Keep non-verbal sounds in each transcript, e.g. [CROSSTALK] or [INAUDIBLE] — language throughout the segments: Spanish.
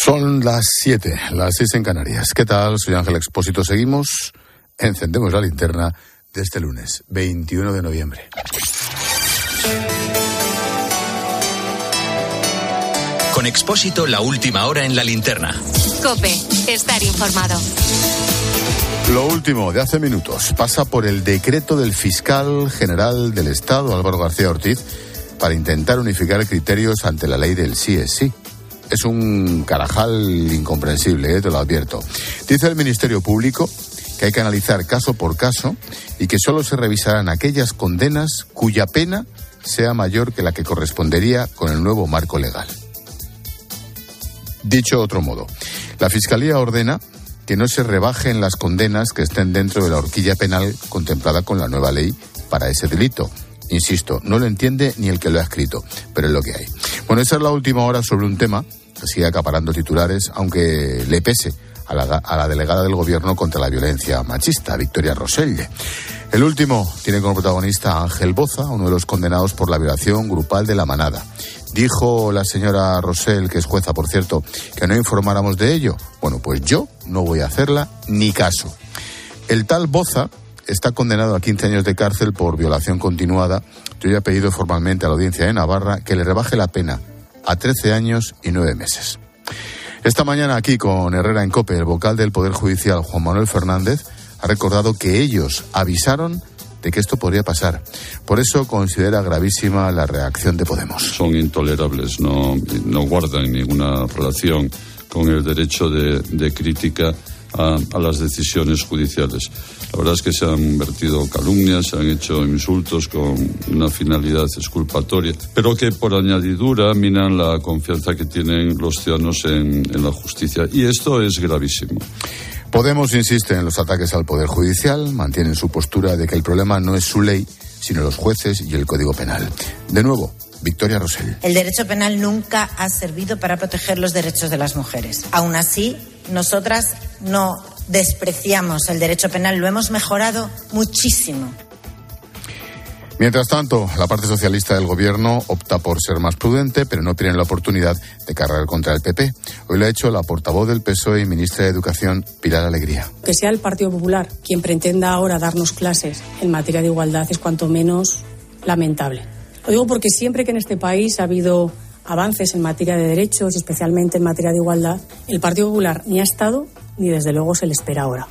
Son las 7, las 6 en Canarias. ¿Qué tal? Soy Ángel Expósito. Seguimos, encendemos la linterna de este lunes, 21 de noviembre. Con Expósito, la última hora en la linterna. Cope, estar informado. Lo último de hace minutos pasa por el decreto del fiscal general del Estado, Álvaro García Ortiz, para intentar unificar criterios ante la ley del sí es sí es un carajal incomprensible, eh, te lo advierto. Dice el Ministerio Público que hay que analizar caso por caso y que solo se revisarán aquellas condenas cuya pena sea mayor que la que correspondería con el nuevo marco legal. Dicho otro modo, la Fiscalía ordena que no se rebajen las condenas que estén dentro de la horquilla penal contemplada con la nueva ley para ese delito. Insisto, no lo entiende ni el que lo ha escrito, pero es lo que hay. Bueno, esa es la última hora sobre un tema sigue acaparando titulares, aunque le pese a la, delegada del gobierno contra la violencia machista, Victoria Roselle. El último tiene como protagonista a Ángel Boza, uno de los condenados por la violación grupal de la manada. Dijo la señora Rosell, que es jueza, por cierto, que no informáramos de ello. Bueno, pues yo no voy a hacerla ni caso. El tal Boza está condenado a 15 años de cárcel por violación continuada. Yo ya he pedido formalmente a la audiencia de Navarra que le rebaje la pena a 13 años y 9 meses. Esta mañana aquí con Herrera en Cope, el vocal del Poder Judicial, Juan Manuel Fernández, ha recordado que ellos avisaron de que esto podría pasar. Por eso considera gravísima la reacción de Podemos. Son intolerables, no, no guardan ninguna relación con el derecho de, de crítica a, las decisiones judiciales. La verdad es que se han vertido calumnias, se han hecho insultos con una finalidad exculpatoria, pero que por añadidura minan la confianza que tienen los ciudadanos en, en la justicia. Y esto es gravísimo. Podemos insiste en los ataques al Poder Judicial, mantienen su postura de que el problema no es su ley, sino los jueces y el Código Penal. De nuevo, Victoria Rosell. El derecho penal nunca ha servido para proteger los derechos de las mujeres. Aún así, nosotras no despreciamos el derecho penal, lo hemos mejorado muchísimo. Mientras tanto, la parte socialista del gobierno opta por ser más prudente, pero no tiene la oportunidad de cargar contra el PP. Hoy lo ha hecho la portavoz del PSOE y ministra de Educación, Pilar Alegría. Que sea el Partido Popular quien pretenda ahora darnos clases en materia de igualdad es cuanto menos lamentable. Lo digo porque siempre que en este país ha habido avances en materia de derechos especialmente en materia de igualdad, el Partido Popular ni ha estado ni desde luego se le espera ahora.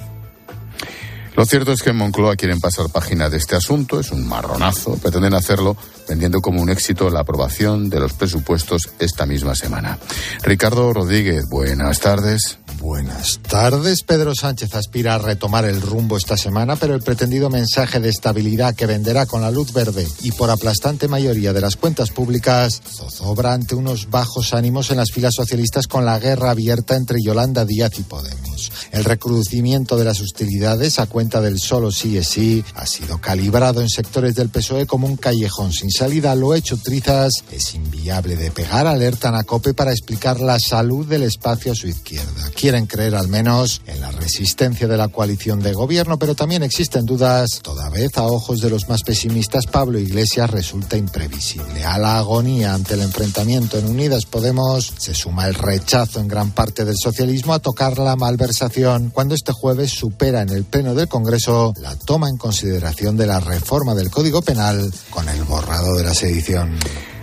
Lo cierto es que en Moncloa quieren pasar página de este asunto, es un marronazo, pretenden hacerlo vendiendo como un éxito la aprobación de los presupuestos esta misma semana. Ricardo Rodríguez, buenas tardes. Buenas tardes. Pedro Sánchez aspira a retomar el rumbo esta semana, pero el pretendido mensaje de estabilidad que venderá con la luz verde y por aplastante mayoría de las cuentas públicas zozobra ante unos bajos ánimos en las filas socialistas con la guerra abierta entre Yolanda Díaz y Podemos. El recrudecimiento de las hostilidades a cuenta del solo sí es sí ha sido calibrado en sectores del PSOE como un callejón sin salida. Lo hecho trizas es inviable de pegar, alertan a COPE para explicar la salud del espacio a su izquierda. Quieren creer al menos en la resistencia de la coalición de gobierno, pero también existen dudas. Toda vez a ojos de los más pesimistas, Pablo Iglesias resulta imprevisible. A la agonía ante el enfrentamiento en Unidas Podemos se suma el rechazo en gran parte del socialismo a tocar la malversación cuando este jueves supera en el Pleno del Congreso la toma en consideración de la reforma del Código Penal con el borrado de la sedición.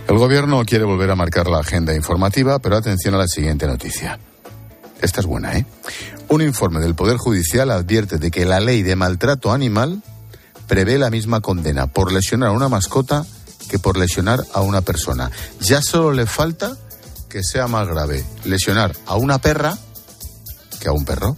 El gobierno quiere volver a marcar la agenda informativa, pero atención a la siguiente noticia. Esta es buena, ¿eh? Un informe del Poder Judicial advierte de que la ley de maltrato animal prevé la misma condena por lesionar a una mascota que por lesionar a una persona. Ya solo le falta que sea más grave lesionar a una perra que a un perro.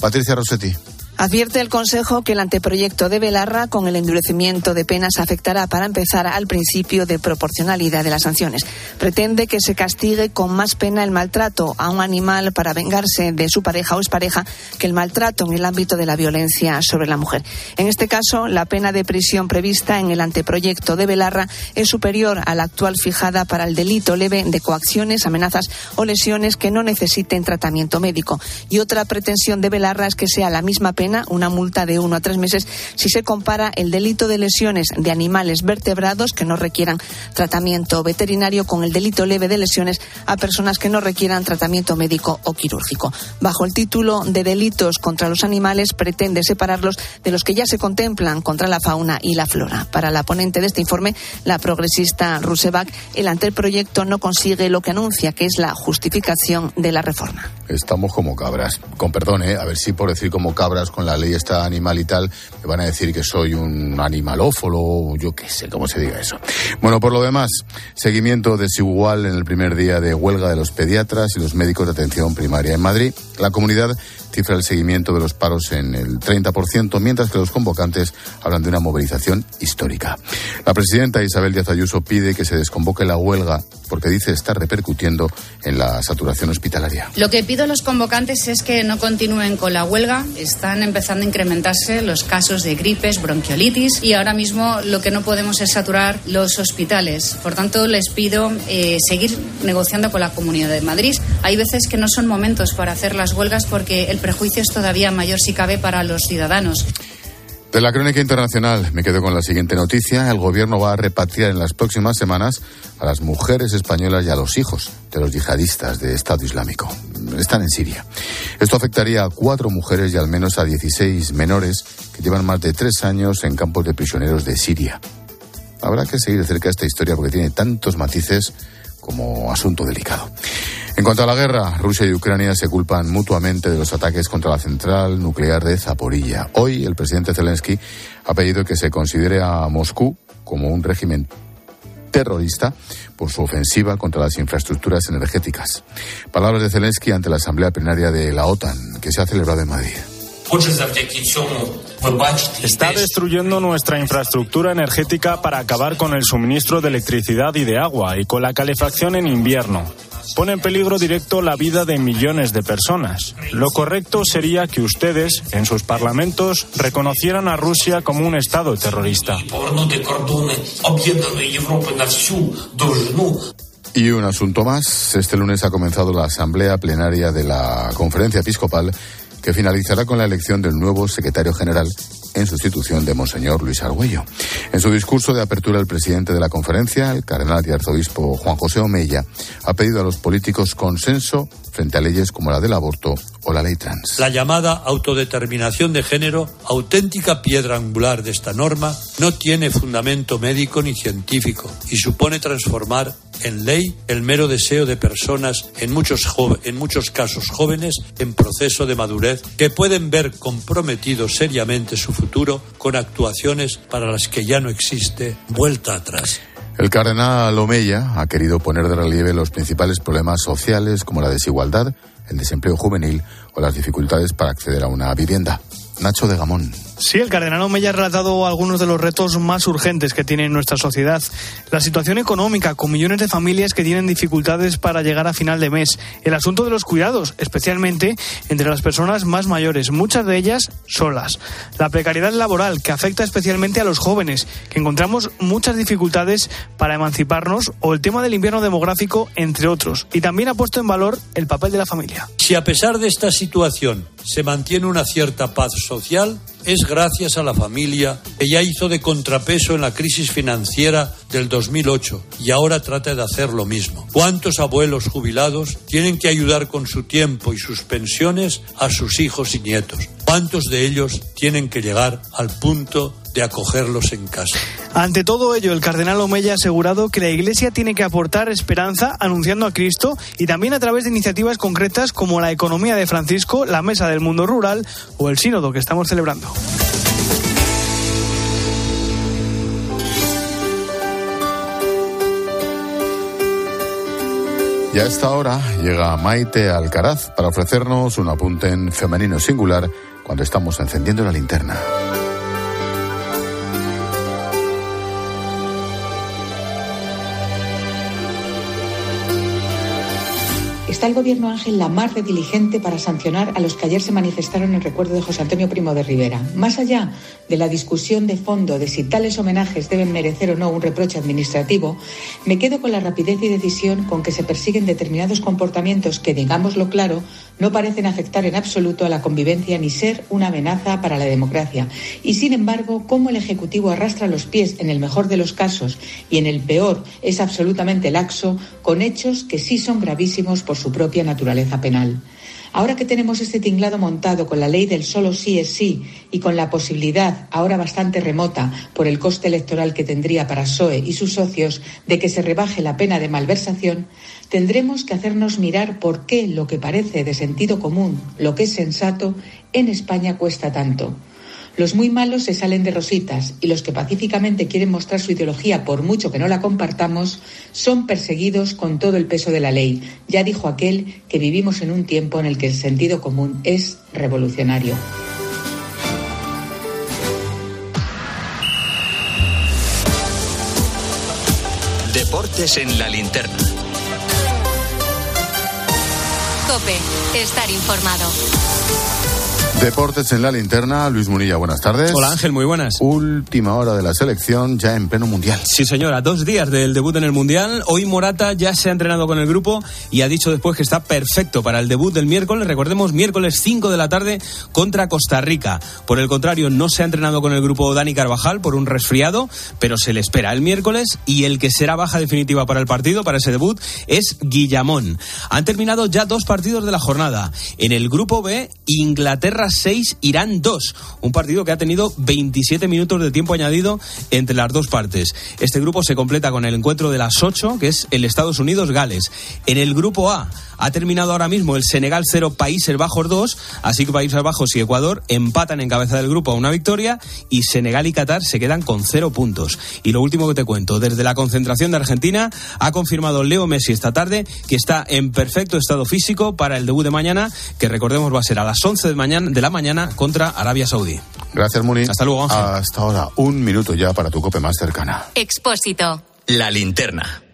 Patricia Rossetti. Advierte el Consejo que el anteproyecto de Belarra, con el endurecimiento de penas, afectará para empezar al principio de proporcionalidad de las sanciones. Pretende que se castigue con más pena el maltrato a un animal para vengarse de su pareja o expareja que el maltrato en el ámbito de la violencia sobre la mujer. En este caso, la pena de prisión prevista en el anteproyecto de Belarra es superior a la actual fijada para el delito leve de coacciones, amenazas o lesiones que no necesiten tratamiento médico. Y otra pretensión de Belarra es que sea la misma pena pena, una multa de uno a tres meses, si se compara el delito de lesiones de animales vertebrados que no requieran tratamiento veterinario con el delito leve de lesiones a personas que no requieran tratamiento médico o quirúrgico. Bajo el título de delitos contra los animales pretende separarlos de los que ya se contemplan contra la fauna y la flora. Para la ponente de este informe, la progresista Rusebach, el anteproyecto no consigue lo que anuncia, que es la justificación de la reforma. Estamos como cabras. Con perdón, ¿eh? a ver si por decir como cabras con la ley esta animal y tal, me van a decir que soy un animalófolo, yo qué sé, cómo se diga eso. Bueno, por lo demás, seguimiento desigual en el primer día de huelga de los pediatras y los médicos de atención primaria en Madrid. La comunidad cifra el seguimiento de los paros en el 30%, mientras que los convocantes hablan de una movilización histórica. La presidenta Isabel Díaz Ayuso pide que se desconvoque la huelga porque dice estar repercutiendo en la saturación hospitalaria. Lo que pido a los convocantes es que no continúen con la huelga. Están empezando a incrementarse los casos de gripes, bronquiolitis y ahora mismo lo que no podemos es saturar los hospitales. Por tanto, les pido eh, seguir negociando con la Comunidad de Madrid. Hay veces que no son momentos para hacer las huelgas porque el prejuicio es todavía mayor si cabe para los ciudadanos. De la crónica internacional me quedo con la siguiente noticia. El gobierno va a repatriar en las próximas semanas a las mujeres españolas y a los hijos de los yihadistas de Estado Islámico. Están en Siria. Esto afectaría a cuatro mujeres y al menos a 16 menores que llevan más de tres años en campos de prisioneros de Siria. Habrá que seguir de cerca esta historia porque tiene tantos matices como asunto delicado. En cuanto a la guerra, Rusia y Ucrania se culpan mutuamente de los ataques contra la central nuclear de Zaporilla. Hoy el presidente Zelensky ha pedido que se considere a Moscú como un régimen terrorista por su ofensiva contra las infraestructuras energéticas. Palabras de Zelensky ante la Asamblea Plenaria de la OTAN, que se ha celebrado en Madrid. Está destruyendo nuestra infraestructura energética para acabar con el suministro de electricidad y de agua y con la calefacción en invierno. Pone en peligro directo la vida de millones de personas. Lo correcto sería que ustedes, en sus parlamentos, reconocieran a Rusia como un Estado terrorista. Y un asunto más. Este lunes ha comenzado la asamblea plenaria de la Conferencia Episcopal que finalizará con la elección del nuevo secretario general en sustitución de Monseñor Luis Argüello. En su discurso de apertura, el presidente de la conferencia, el cardenal y arzobispo Juan José Omeya, ha pedido a los políticos consenso frente a leyes como la del aborto o la ley trans. La llamada autodeterminación de género, auténtica piedra angular de esta norma, no tiene fundamento médico ni científico y supone transformar en ley el mero deseo de personas, en muchos, en muchos casos jóvenes, en proceso de madurez, que pueden ver comprometido seriamente su futuro con actuaciones para las que ya no existe vuelta atrás. El cardenal Omeya ha querido poner de relieve los principales problemas sociales como la desigualdad, el desempleo juvenil o las dificultades para acceder a una vivienda. Nacho de Gamón. Sí, el cardenal Omeya ha relatado algunos de los retos más urgentes que tiene nuestra sociedad. La situación económica, con millones de familias que tienen dificultades para llegar a final de mes. El asunto de los cuidados, especialmente entre las personas más mayores, muchas de ellas solas. La precariedad laboral, que afecta especialmente a los jóvenes, que encontramos muchas dificultades para emanciparnos, o el tema del invierno demográfico, entre otros. Y también ha puesto en valor el papel de la familia. Si a pesar de esta situación se mantiene una cierta paz social, es gracias a la familia ya hizo de contrapeso en la crisis financiera del 2008 y ahora trata de hacer lo mismo. ¿Cuántos abuelos jubilados tienen que ayudar con su tiempo y sus pensiones a sus hijos y nietos? ¿Cuántos de ellos tienen que llegar al punto de acogerlos en casa? Ante todo ello, el cardenal Omeya ha asegurado que la Iglesia tiene que aportar esperanza anunciando a Cristo y también a través de iniciativas concretas como la economía de Francisco, la Mesa del Mundo Rural o el Sínodo que estamos celebrando. Y a esta hora llega Maite Alcaraz para ofrecernos un apunte en femenino singular cuando estamos encendiendo la linterna. ¿Está el gobierno Ángel la más de diligente para sancionar a los que ayer se manifestaron en recuerdo de José Antonio Primo de Rivera? Más allá de la discusión de fondo de si tales homenajes deben merecer o no un reproche administrativo, me quedo con la rapidez y decisión con que se persiguen determinados comportamientos que, digámoslo claro, no parecen afectar en absoluto a la convivencia ni ser una amenaza para la democracia. Y, sin embargo, cómo el Ejecutivo arrastra los pies en el mejor de los casos y en el peor es absolutamente laxo con hechos que sí son gravísimos por su propia naturaleza penal. Ahora que tenemos este tinglado montado con la ley del solo sí es sí y con la posibilidad, ahora bastante remota por el coste electoral que tendría para SOE y sus socios, de que se rebaje la pena de malversación, tendremos que hacernos mirar por qué lo que parece de sentido común, lo que es sensato, en España cuesta tanto. Los muy malos se salen de rositas y los que pacíficamente quieren mostrar su ideología, por mucho que no la compartamos, son perseguidos con todo el peso de la ley. Ya dijo aquel que vivimos en un tiempo en el que el sentido común es revolucionario. Deportes en la linterna. Cope, estar informado. Deportes en la linterna, Luis Munilla, buenas tardes. Hola Ángel, muy buenas. Última hora de la selección ya en pleno mundial. Sí señora, dos días del debut en el mundial. Hoy Morata ya se ha entrenado con el grupo y ha dicho después que está perfecto para el debut del miércoles. Recordemos, miércoles 5 de la tarde contra Costa Rica. Por el contrario, no se ha entrenado con el grupo Dani Carvajal por un resfriado, pero se le espera el miércoles y el que será baja definitiva para el partido, para ese debut, es Guillamón. Han terminado ya dos partidos de la jornada. En el grupo B, Inglaterra 6, Irán 2. Un partido que ha tenido 27 minutos de tiempo añadido entre las dos partes. Este grupo se completa con el encuentro de las 8, que es el Estados Unidos-Gales. En el grupo A ha terminado ahora mismo el Senegal 0, Países Bajos 2, así que Países Bajos y Ecuador empatan en cabeza del grupo a una victoria y Senegal y Qatar se quedan con cero puntos. Y lo último que te cuento, desde la concentración de Argentina ha confirmado Leo Messi esta tarde que está en perfecto estado físico para el debut de mañana, que recordemos va a ser a las 11 de, mañana, de la mañana contra Arabia Saudí. Gracias, Muni. Hasta luego, Ángel. Hasta ahora, un minuto ya para tu cope más cercana. Expósito. La linterna.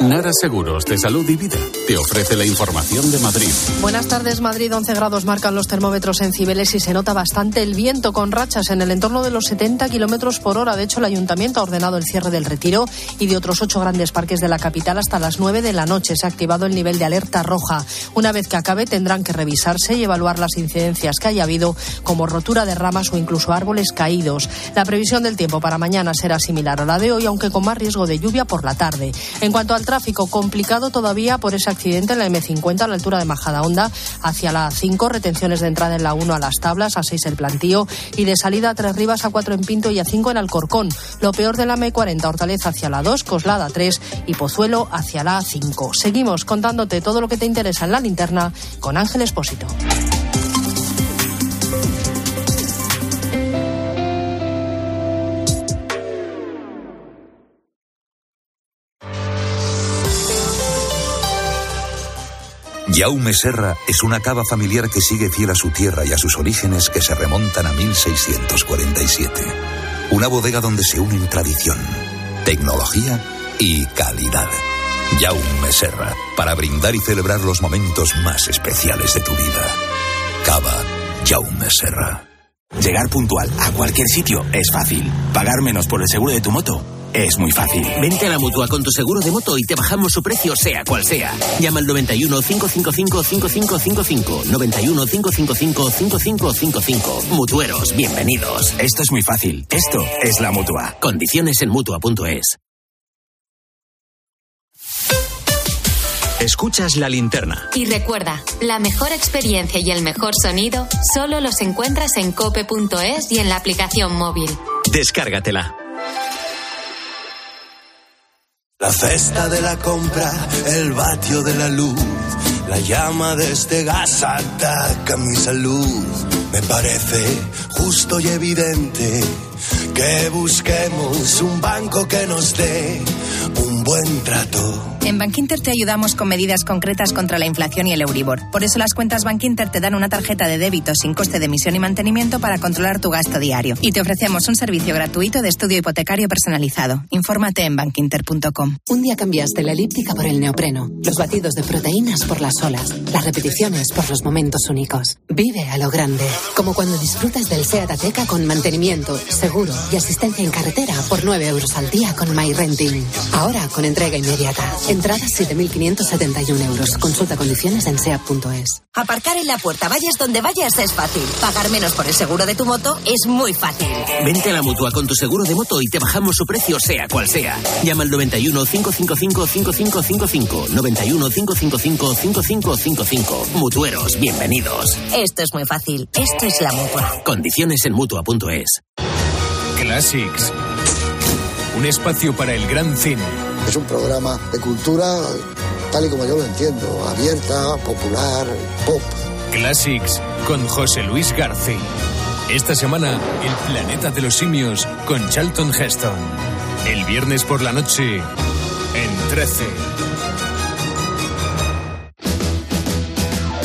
Nara Seguros de Salud y Vida te ofrece la información de Madrid. Buenas tardes, Madrid. 11 grados marcan los termómetros en Cibeles y se nota bastante el viento con rachas en el entorno de los 70 kilómetros por hora. De hecho, el ayuntamiento ha ordenado el cierre del retiro y de otros ocho grandes parques de la capital hasta las 9 de la noche. Se ha activado el nivel de alerta roja. Una vez que acabe, tendrán que revisarse y evaluar las incidencias que haya habido, como rotura de ramas o incluso árboles caídos. La previsión del tiempo para mañana será similar a la de hoy, aunque con más riesgo de lluvia por la tarde. En cuanto al tráfico, complicado todavía por ese accidente en la M50 a la altura de Majadahonda hacia la A5, retenciones de entrada en la 1 a las tablas, a 6 el plantío y de salida a Tres Rivas, a 4 en Pinto y a 5 en Alcorcón. Lo peor de la M40, Hortaleza hacia la 2, Coslada 3 y Pozuelo hacia la A5. Seguimos contándote todo lo que te interesa en la linterna con Ángel Espósito. Jaume Serra es una cava familiar que sigue fiel a su tierra y a sus orígenes que se remontan a 1647. Una bodega donde se unen tradición, tecnología y calidad. Jaume Serra, para brindar y celebrar los momentos más especiales de tu vida. Cava Jaume Serra. Llegar puntual a cualquier sitio es fácil. Pagar menos por el seguro de tu moto es muy fácil. Vente a la mutua con tu seguro de moto y te bajamos su precio, sea cual sea. Llama al 91 555 5555. 91 555 5555. Mutueros, bienvenidos. Esto es muy fácil. Esto es la mutua. Condiciones en mutua.es. Escuchas la linterna. Y recuerda, la mejor experiencia y el mejor sonido solo los encuentras en cope.es y en la aplicación móvil. Descárgatela. La cesta de la compra, el vatio de la luz, la llama de este gas ataca mi salud. Me parece justo y evidente que busquemos un banco que nos dé buen trato. En Bankinter te ayudamos con medidas concretas contra la inflación y el Euribor. Por eso las cuentas Bankinter te dan una tarjeta de débito sin coste de emisión y mantenimiento para controlar tu gasto diario. Y te ofrecemos un servicio gratuito de estudio hipotecario personalizado. Infórmate en bankinter.com. Un día cambiaste la elíptica por el neopreno, los batidos de proteínas por las olas, las repeticiones por los momentos únicos. Vive a lo grande, como cuando disfrutas del SEAT Ateca con mantenimiento, seguro y asistencia en carretera por 9 euros al día con MyRenting. Ahora con entrega inmediata. Entradas 7.571 euros. Consulta condiciones en SEAT.es. Aparcar en la puerta, vayas donde vayas, es fácil. Pagar menos por el seguro de tu moto es muy fácil. Vente a la mutua con tu seguro de moto y te bajamos su precio, sea cual sea. Llama al 91 555 5555. 91 555 5555. Mutueros, bienvenidos. Esto es muy fácil. Esto es la mutua. Condiciones en mutua.es. Classics. Un espacio para el gran cine. Es un programa de cultura tal y como yo lo entiendo, abierta, popular, pop. Classics con José Luis García. Esta semana, El planeta de los simios con Charlton Heston. El viernes por la noche, en 13.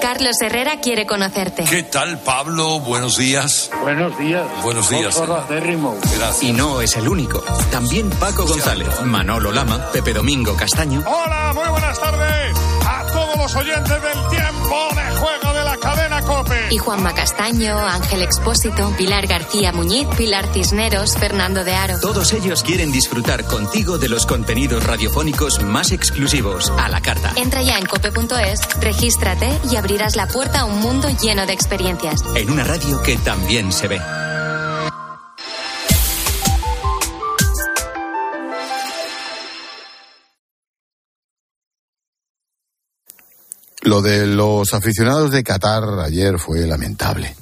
Carlos Herrera quiere conocerte. ¿Qué tal, Pablo? Buenos días. Buenos días. Buenos días. Gracias. Y no es el único. También Paco González, Manolo Lama, Pepe Domingo Castaño. Hola, muy buenas tardes a todos los oyentes del tiempo de juego de la cadena Cope. Y Juanma Castaño, Ángel Expósito, Pilar García Muñiz, Pilar Cisneros, Fernando de Aro. Todos ellos quieren disfrutar contigo de los contenidos radiofónicos más exclusivos a la carta. Entra ya en cope.es, regístrate y abrirás la puerta a un mundo lleno de experiencias. En una radio que también se ve. Lo de los aficionados de Qatar ayer fue lamentable.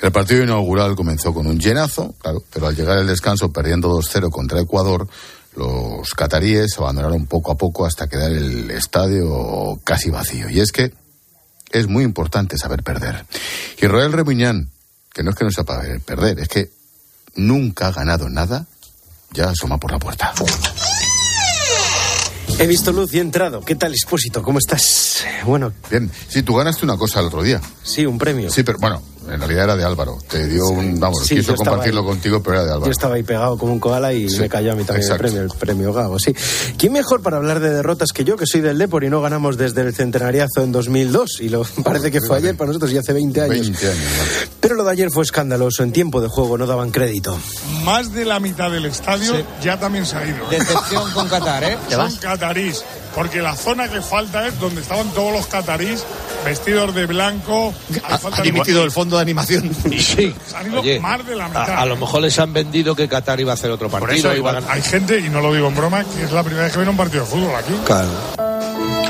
El partido inaugural comenzó con un llenazo, claro, pero al llegar el descanso perdiendo 2-0 contra Ecuador, los cataríes abandonaron poco a poco hasta quedar el estadio casi vacío. Y es que es muy importante saber perder. Y Roel Remuñán, que no es que no sepa perder, es que nunca ha ganado nada, ya asoma por la puerta. He visto luz y he entrado. ¿Qué tal, Expósito? ¿Cómo estás? Bueno. Bien. Sí, tú ganaste una cosa el otro día. Sí, un premio. Sí, pero bueno, en realidad era de Álvaro. Te dio un. Vamos, sí, quiso compartirlo contigo, pero era de Álvaro. Yo estaba ahí pegado como un koala y sí, me cayó a mí también exacto. el premio, el premio Gago, sí. ¿Quién mejor para hablar de derrotas que yo, que soy del Depor y no ganamos desde el centenariazo en 2002? Y lo [LAUGHS] parece que fue ayer para nosotros y hace 20 años. 20 años. ¿no? Pero lo de ayer fue escandaloso. En tiempo de juego no daban crédito. Más de la mitad del estadio sí. ya también se ha ido. Decepción con Qatar, ¿eh? [LAUGHS] Son catarís. Porque la zona que falta es donde estaban todos los catarís vestidos de blanco. Ha, han el fondo de animación. Sí. Se [LAUGHS] han ido Oye, más de la mitad. A, a, lo mejor les han vendido que Qatar iba a hacer otro partido. Eso, igual, hay gente, y no lo digo en broma, que es la primera vez que viene un partido de fútbol aquí. Claro.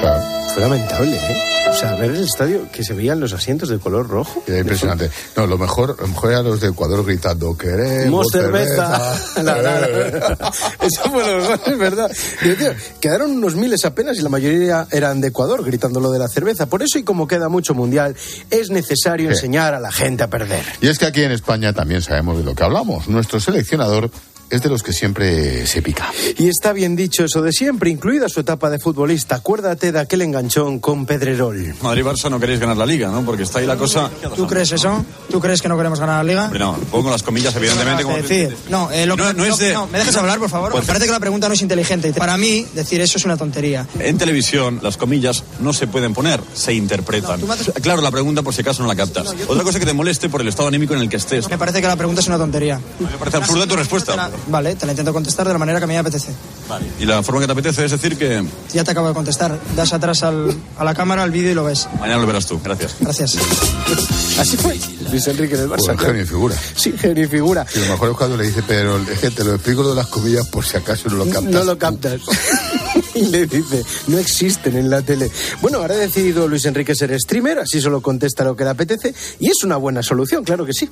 claro. Fue lamentable, ¿eh? O sea, ver el estadio que se veían los asientos de color rojo. Era impresionante. No, lo mejor, lo mejor era los de Ecuador gritando, queremos cerveza. cerveza. [LAUGHS] La, la, la. [LAUGHS] Eso fue lo mejor, es verdad. Y, tío, quedaron unos miles apenas y la mayoría eran de Ecuador gritando lo de la cerveza. Por eso, y como queda mucho mundial, es necesario sí. enseñar a la gente a perder. Y es que aquí en España también sabemos de lo que hablamos. Nuestro seleccionador es de los que siempre se pica. Y está bien dicho eso de siempre, incluida su etapa de futbolista. Acuérdate de aquel enganchón con Pedrerol. Madrid-Barça no queréis ganar la liga, ¿no? Porque está ahí la cosa... ¿Tú crees eso? ¿Tú crees que no queremos ganar la liga? No, pongo las comillas, evidentemente. Como... Decir, no, eh, lo no, que, no, es de... no, ¿me dejas hablar, por favor? Pues... Parece que la pregunta no es inteligente. Para mí, decir eso es una tontería. En televisión, las comillas no se pueden poner, se interpretan. No. Claro, la pregunta por si acaso no la captas. No, yo... Otra cosa que te moleste por el estado anímico en el que estés. Me parece que la pregunta es una tontería. Me parece absurda tu respuesta. Vale, te la intento contestar de la manera que a mí me apetece. Vale. ¿Y la forma que te apetece es decir que...? Ya te acabo de contestar. Das atrás al, a la cámara, al vídeo y lo ves. Mañana lo verás tú. Gracias. Gracias. Así fue. Luis Enrique del Barça. Pues genio y figura. Sí, genio y figura. Y lo mejor es cuando le dice, pero es que te lo explico lo de las comillas por si acaso no lo captas. No lo captas. [LAUGHS] y le dice, no existen en la tele. Bueno, ahora ha decidido Luis Enrique ser streamer, así solo contesta lo que le apetece y es una buena solución, claro que sí.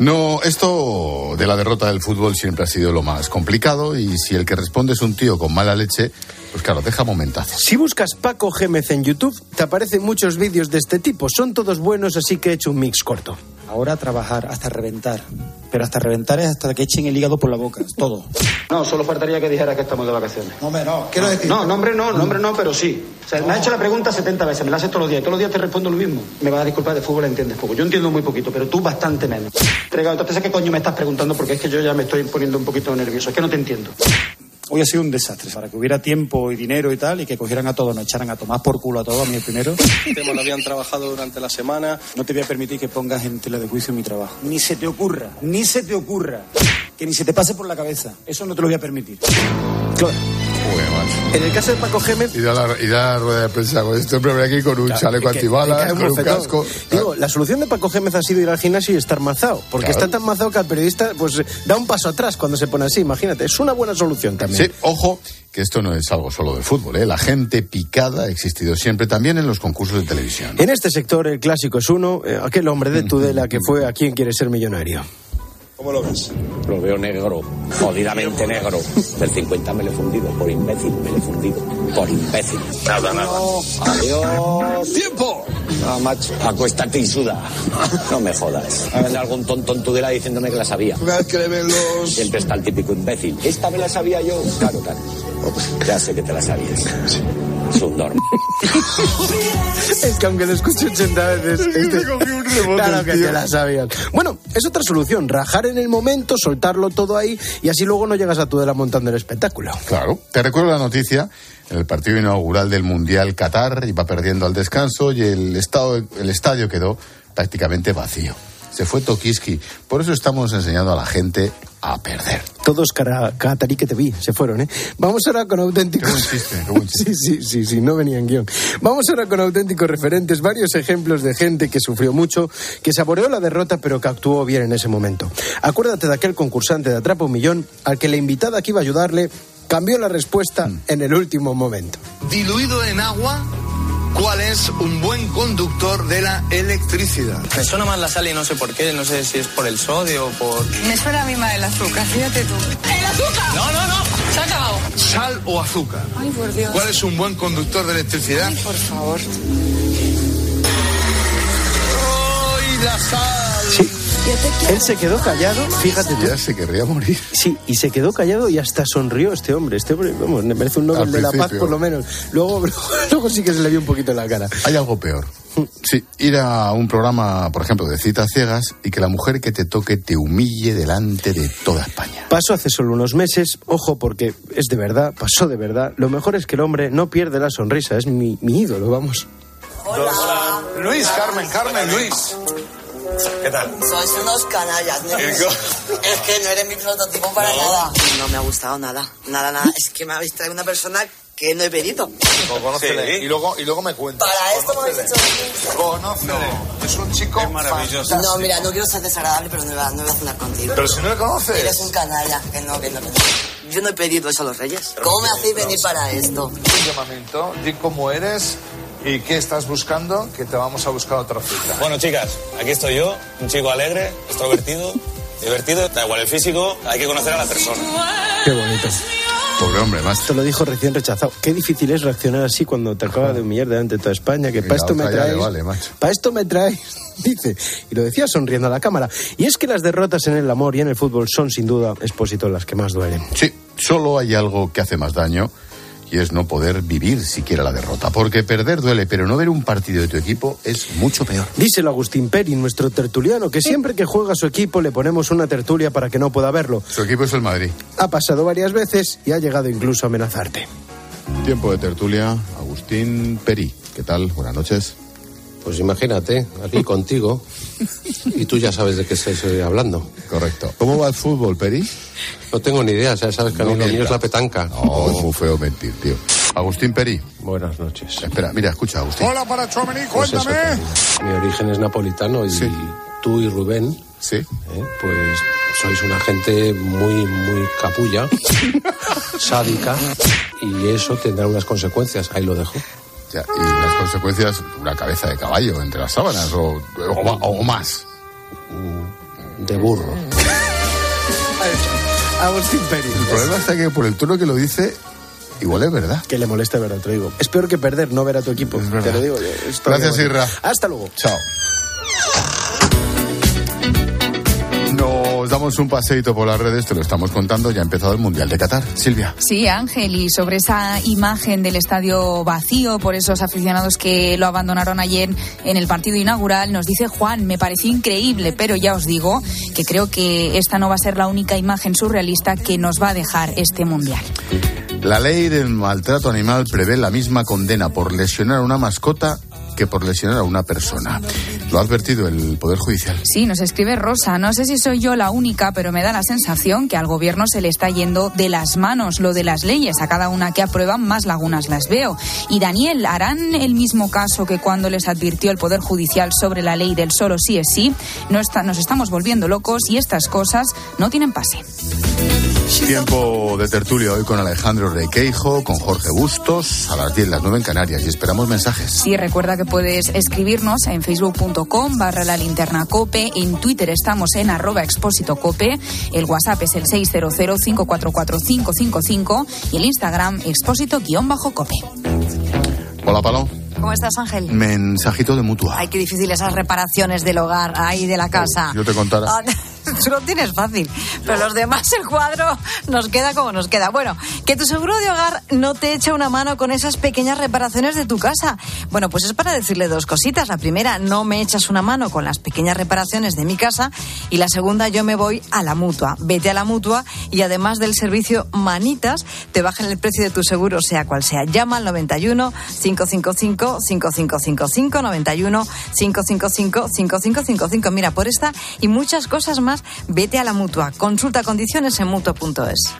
No, esto de la derrota del fútbol siempre ha sido lo más complicado y si el que responde es un tío con mala leche, pues claro, deja momentazos. Si buscas Paco Gémez en YouTube, te aparecen muchos vídeos de este tipo. Son todos buenos, así que he hecho un mix corto. Ahora trabajar hasta reventar. Pero hasta reventar es hasta que echen el hígado por la boca. Todo. No, solo faltaría que dijera que estamos de vacaciones. No, hombre, no. Quiero decir. No, nombre no, nombre no, pero sí. O sea, me has hecho la pregunta 70 veces, me la haces todos los días. y Todos los días te respondo lo mismo. Me vas a disculpar, de fútbol entiendes poco. Yo entiendo muy poquito, pero tú bastante menos. Entregado, entonces, ¿qué coño me estás preguntando? Porque es que yo ya me estoy poniendo un poquito nervioso. Es que no te entiendo. Hoy ha sido un desastre. Para que hubiera tiempo y dinero y tal, y que cogieran a todos, nos echaran a tomar por culo a todos, a mí el primero. Temas no habían trabajado durante la semana. No te voy a permitir que pongas en tela de juicio mi trabajo. Ni se te ocurra, ni se te ocurra. Que ni se te pase por la cabeza. Eso no te lo voy a permitir. Claro. En el caso de Paco Gémez. Y da la, la rueda de prensa con este hombre aquí con un Claro, chaleco antibalas, con un casco. Digo, la solución de Paco Gémez ha sido ir al gimnasio y estar mazado. Porque Claro. está tan mazado que al periodista pues da un paso atrás cuando se pone así. Imagínate, es una buena solución también. Sí, ojo, que esto no es algo solo de fútbol, ¿eh? La gente picada ha existido siempre también en los concursos de televisión. En este sector el clásico es uno, eh, aquel hombre de Tudela que fue a quien quiere ser millonario. ¿Cómo lo ves? Lo veo negro, jodidamente negro. Del 50 me lo he fundido, por imbécil me lo he fundido, por imbécil. Nada, nada. Adiós. ¡Tiempo! Ah, macho, acuéstate y suda. No me jodas. Vendrá algún tonto en Tudela diciéndome que la sabía. Una vez que le ven los... Siempre está el típico imbécil. ¿Esta me la sabía yo? Claro, claro. Ya sé que te la sabías. Es un normal. [LAUGHS] Es que aunque lo escuche 80 veces, este- claro que te la sabías. Bueno, es otra solución, rajar en el momento, soltarlo todo ahí y así luego no llegas a Tudela montando el espectáculo. Claro. Te recuerdo la noticia. En el partido inaugural del Mundial Qatar iba perdiendo al descanso y el, estado, el estadio quedó prácticamente vacío. Se fue Tokiski. Por eso estamos enseñando a la gente a perder. Todos cara, catarí que te vi, se fueron, ¿eh? Vamos ahora con auténticos. [LAUGHS] Sí, sí, sí, sí, no venía en guion. Vamos ahora con auténticos referentes, varios ejemplos de gente que sufrió mucho, que saboreó la derrota, pero que actuó bien en ese momento. Acuérdate de aquel concursante de Atrapa un Millón al que la invitada que iba a ayudarle cambió la respuesta en el último momento. Diluido en agua, ¿cuál es un buen conductor de la electricidad? Me suena más la sal y no sé por qué, no sé si es por el sodio o por... Me suena a mí más el azúcar, fíjate tú. ¡El azúcar! No, no, no. Se ha acabado. ¿Sal o azúcar? Ay, por Dios. ¿Cuál es un buen conductor de electricidad? Ay, por favor. ¡Ay, la sal! Sí. Él se quedó callado, fíjate tú. Ya se querría morir. Sí, y se quedó callado y hasta sonrió este hombre. Este hombre, vamos, me merece un Nobel Al de la Paz por lo menos. [LAUGHS] Luego, luego sí que se le vio un poquito la cara. Hay algo peor. Sí, ir a un programa, por ejemplo, de citas ciegas y que la mujer que te toque te humille delante de toda España. Pasó hace solo unos meses, ojo porque es de verdad, pasó de verdad. Lo mejor es que el hombre no pierde la sonrisa, es mi, mi ídolo, vamos. Hola. Luis, Carmen, Carmen, Luis. ¿Qué tal? Sois unos canallas, ¿no? ¿Qué Es que no eres mi prototipo para nada. No me ha gustado nada, nada, nada. Es que me habéis traído una persona que no he pedido. Conócele. Y, luego, y luego me cuentas. Para esto me habéis hecho... Conócele. Es un chico maravilloso. No, mira, no quiero ser desagradable, pero no voy a, no voy a cenar contigo. Pero si no le conoces. Eres un canalla, que no, que no, que no. Yo no he pedido eso a los reyes. ¿Cómo me hacéis venir para esto? Un llamamiento, di cómo eres y qué estás buscando, que te vamos a buscar otra cita. Bueno, chicas, aquí estoy yo, un chico alegre, extrovertido, divertido, da igual el físico, hay que conocer a la persona. Qué bonito. Pobre hombre, más. Te lo dijo recién rechazado. Qué difícil es reaccionar así cuando te acaba de humillar delante de toda España, que para esto me traes. vale, para esto me traes, dice. Y lo decía sonriendo a la cámara. Y es que las derrotas en el amor y en el fútbol son sin duda, expósito, las que más duelen. Sí, solo hay algo que hace más daño y es no poder vivir siquiera la derrota. Porque perder duele, pero no ver un partido de tu equipo es mucho peor. Díselo a Agustín Peri, nuestro tertuliano, que siempre que juega su equipo le ponemos una tertulia para que no pueda verlo. Su equipo es el Madrid. Ha pasado varias veces y ha llegado incluso a amenazarte. Tiempo de tertulia, Agustín Peri. ¿Qué tal? Buenas noches. Pues imagínate, aquí [LAUGHS] contigo, y tú ya sabes de qué estoy hablando. Correcto. ¿Cómo va el fútbol, Peri? No tengo ni idea, ya sabes que a mí No lo mío mientas. es la petanca. Oh, es muy feo mentir, tío. Agustín Peri. Buenas noches. Espera, mira, escucha, Agustín. Hola para Chomení, Pues eso, cuéntame. mi origen es napolitano y tú y Rubén, sí. ¿eh? pues sois una gente muy, muy capulla, [LAUGHS] sádica Y eso tendrá unas consecuencias, ahí lo dejo. Ya, y las consecuencias, una cabeza de caballo entre las sábanas o, o más. De burro. Agustín Pérez. El problema está que por el tono que lo dice, igual es verdad. Que le moleste ver a otro digo. Es peor que perder, no ver a tu equipo. Te lo digo Gracias. Irra. Hasta luego. Chao. Nos damos un paseíto por las redes, te lo estamos contando, ya ha empezado el Mundial de Qatar. Silvia. Sí, Ángel, y sobre esa imagen del estadio vacío por esos aficionados que lo abandonaron ayer en el partido inaugural, nos dice Juan, me pareció increíble, pero ya os digo que creo que esta no va a ser la única imagen surrealista que nos va a dejar este Mundial. La ley del maltrato animal prevé la misma condena por lesionar a una mascota que por lesionar a una persona. Lo ha advertido el Poder Judicial. Sí, nos escribe Rosa. No sé si soy yo la única, pero me da la sensación que al gobierno se le está yendo de las manos lo de las leyes. A cada una que aprueban, más lagunas las veo. Y Daniel, ¿harán el mismo caso que cuando les advirtió el Poder Judicial sobre la ley del solo sí es sí? No está- nos estamos volviendo locos y estas cosas no tienen pase. Tiempo de tertulia hoy con Alejandro Requeijo, con Jorge Bustos, a las 10, las 9 en Canarias, y esperamos mensajes. Sí, recuerda que puedes escribirnos en facebook.com barra la linterna cope, en Twitter estamos en arroba expósito cope, el WhatsApp es el 600-544-555 y el Instagram expósito guion bajo cope. Hola, Palo. ¿Cómo estás, Ángel? Mensajito de mutua. Ay, qué difícil esas reparaciones del hogar, ahí de la casa. Yo te contara. Tú [LAUGHS] lo tienes fácil, pero los demás el cuadro nos queda como nos queda. Bueno, que tu seguro de hogar no te echa una mano con esas pequeñas reparaciones de tu casa. Bueno, pues es para decirle dos cositas. La primera, no me echas una mano con las pequeñas reparaciones de mi casa. Y la segunda, yo me voy a la mutua. Vete a la mutua y además del servicio Manitas, te bajan el precio de tu seguro, sea cual sea. Llama al 91 555 5555 91 555 5555. Mira, por esta y muchas cosas más, vete a la mutua. Consulta condiciones en mutua.es.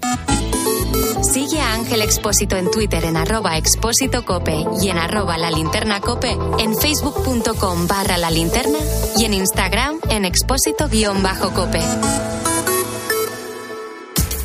Sigue a Ángel Expósito en Twitter en arroba expósito cope y en arroba la linterna cope, en facebook.com barra la linterna y en Instagram en expósito guion bajo cope.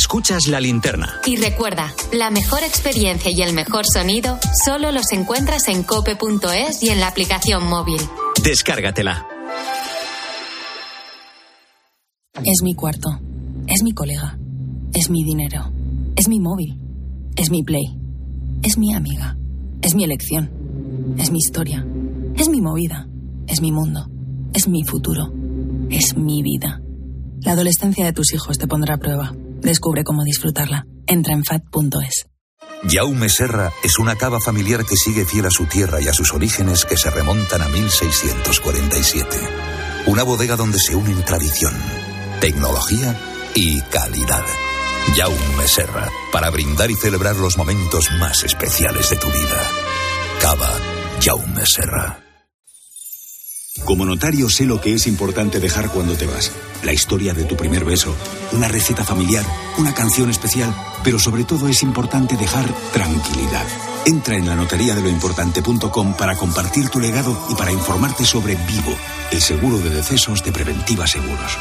Escuchas la linterna. Y recuerda, la mejor experiencia y el mejor sonido solo los encuentras en cope.es y en la aplicación móvil. Descárgatela. Es mi cuarto, es mi colega, es mi dinero, es mi móvil, es mi play, es mi amiga, es mi elección, es mi historia, es mi movida, es mi mundo, es mi futuro, es mi vida. La adolescencia de tus hijos te pondrá a prueba. Descubre cómo disfrutarla. Entra en fat.es. Jaume Serra es una cava familiar que sigue fiel a su tierra y a sus orígenes que se remontan a 1647. Una bodega donde se unen tradición, tecnología y calidad. Jaume Serra, para brindar y celebrar los momentos más especiales de tu vida. Cava Jaume Serra. Como notario sé lo que es importante dejar cuando te vas. La historia de tu primer beso, una receta familiar, una canción especial, pero sobre todo es importante dejar tranquilidad. Entra en la notaría de lo importante.com para compartir tu legado y para informarte sobre Vivo, el seguro de decesos de Preventiva Seguros.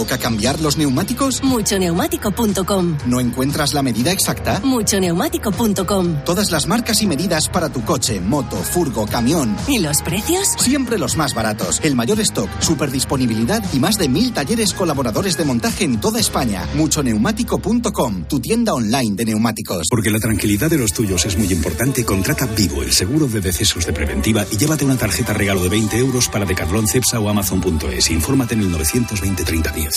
¿Toca cambiar los neumáticos? Muchoneumático.com. ¿No encuentras la medida exacta? Muchoneumático.com. Todas las marcas y medidas para tu coche, moto, furgo, camión. ¿Y los precios? Siempre los más baratos. El mayor stock, super disponibilidad y más de mil talleres colaboradores de montaje en toda España. Muchoneumático.com, tu tienda online de neumáticos. Porque la tranquilidad de los tuyos es muy importante, contrata Vivo, el seguro de decesos de Preventiva y llévate una tarjeta regalo de 20 euros para Decathlon, Cepsa o Amazon.es. Infórmate en el 920 30 10.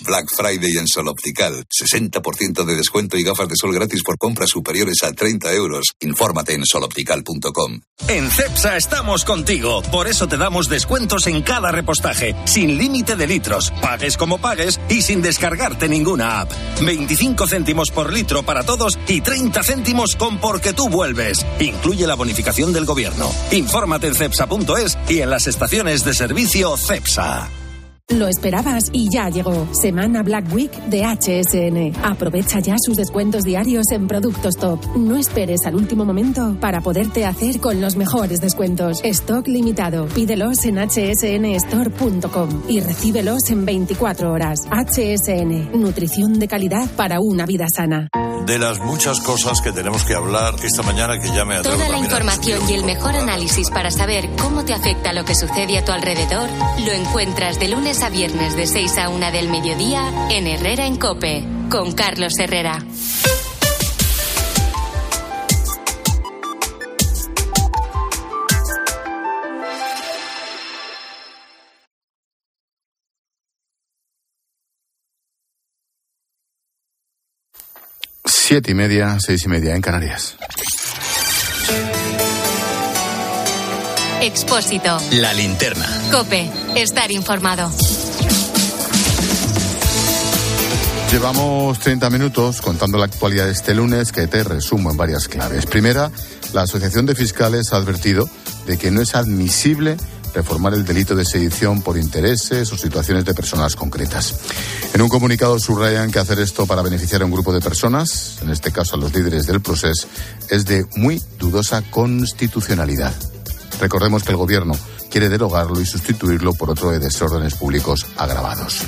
Black Friday en Sol Optical. 60% de descuento y gafas de sol gratis por compras superiores a 30 euros. Infórmate en soloptical.com. En CEPSA estamos contigo. Por eso te damos descuentos en cada repostaje, sin límite de litros, pagues como pagues y sin descargarte ninguna app. 25 céntimos por litro para todos y 30 céntimos con porque tú vuelves. Incluye la bonificación del gobierno. Infórmate en cepsa.es y en las estaciones de servicio CEPSA. Lo esperabas y ya llegó. Semana Black Week de HSN. Aprovecha ya sus descuentos diarios en productos top. No esperes al último momento para poderte hacer con los mejores descuentos. Stock limitado. Pídelos en hsnstore.com y recíbelos en 24 horas. HSN. Nutrición de calidad para una vida sana. De las muchas cosas que tenemos que hablar esta mañana que ya me atrevo Toda la información y el mejor análisis para saber cómo te afecta lo que sucede a tu alrededor lo encuentras de lunes a viernes de 6 a 1 del mediodía en Herrera en Cope con Carlos Herrera. Siete y media, seis y media en Canarias. Expósito. La linterna. Cope. Estar informado. Llevamos 30 minutos contando la actualidad de este lunes que te resumo en varias claves. Primera, la Asociación de Fiscales ha advertido de que no es admisible reformar el delito de sedición por intereses o situaciones de personas concretas. En un comunicado subrayan que hacer esto para beneficiar a un grupo de personas, en este caso a los líderes del proceso, es de muy dudosa constitucionalidad. Recordemos que el Gobierno quiere derogarlo y sustituirlo por otro de desórdenes públicos agravados.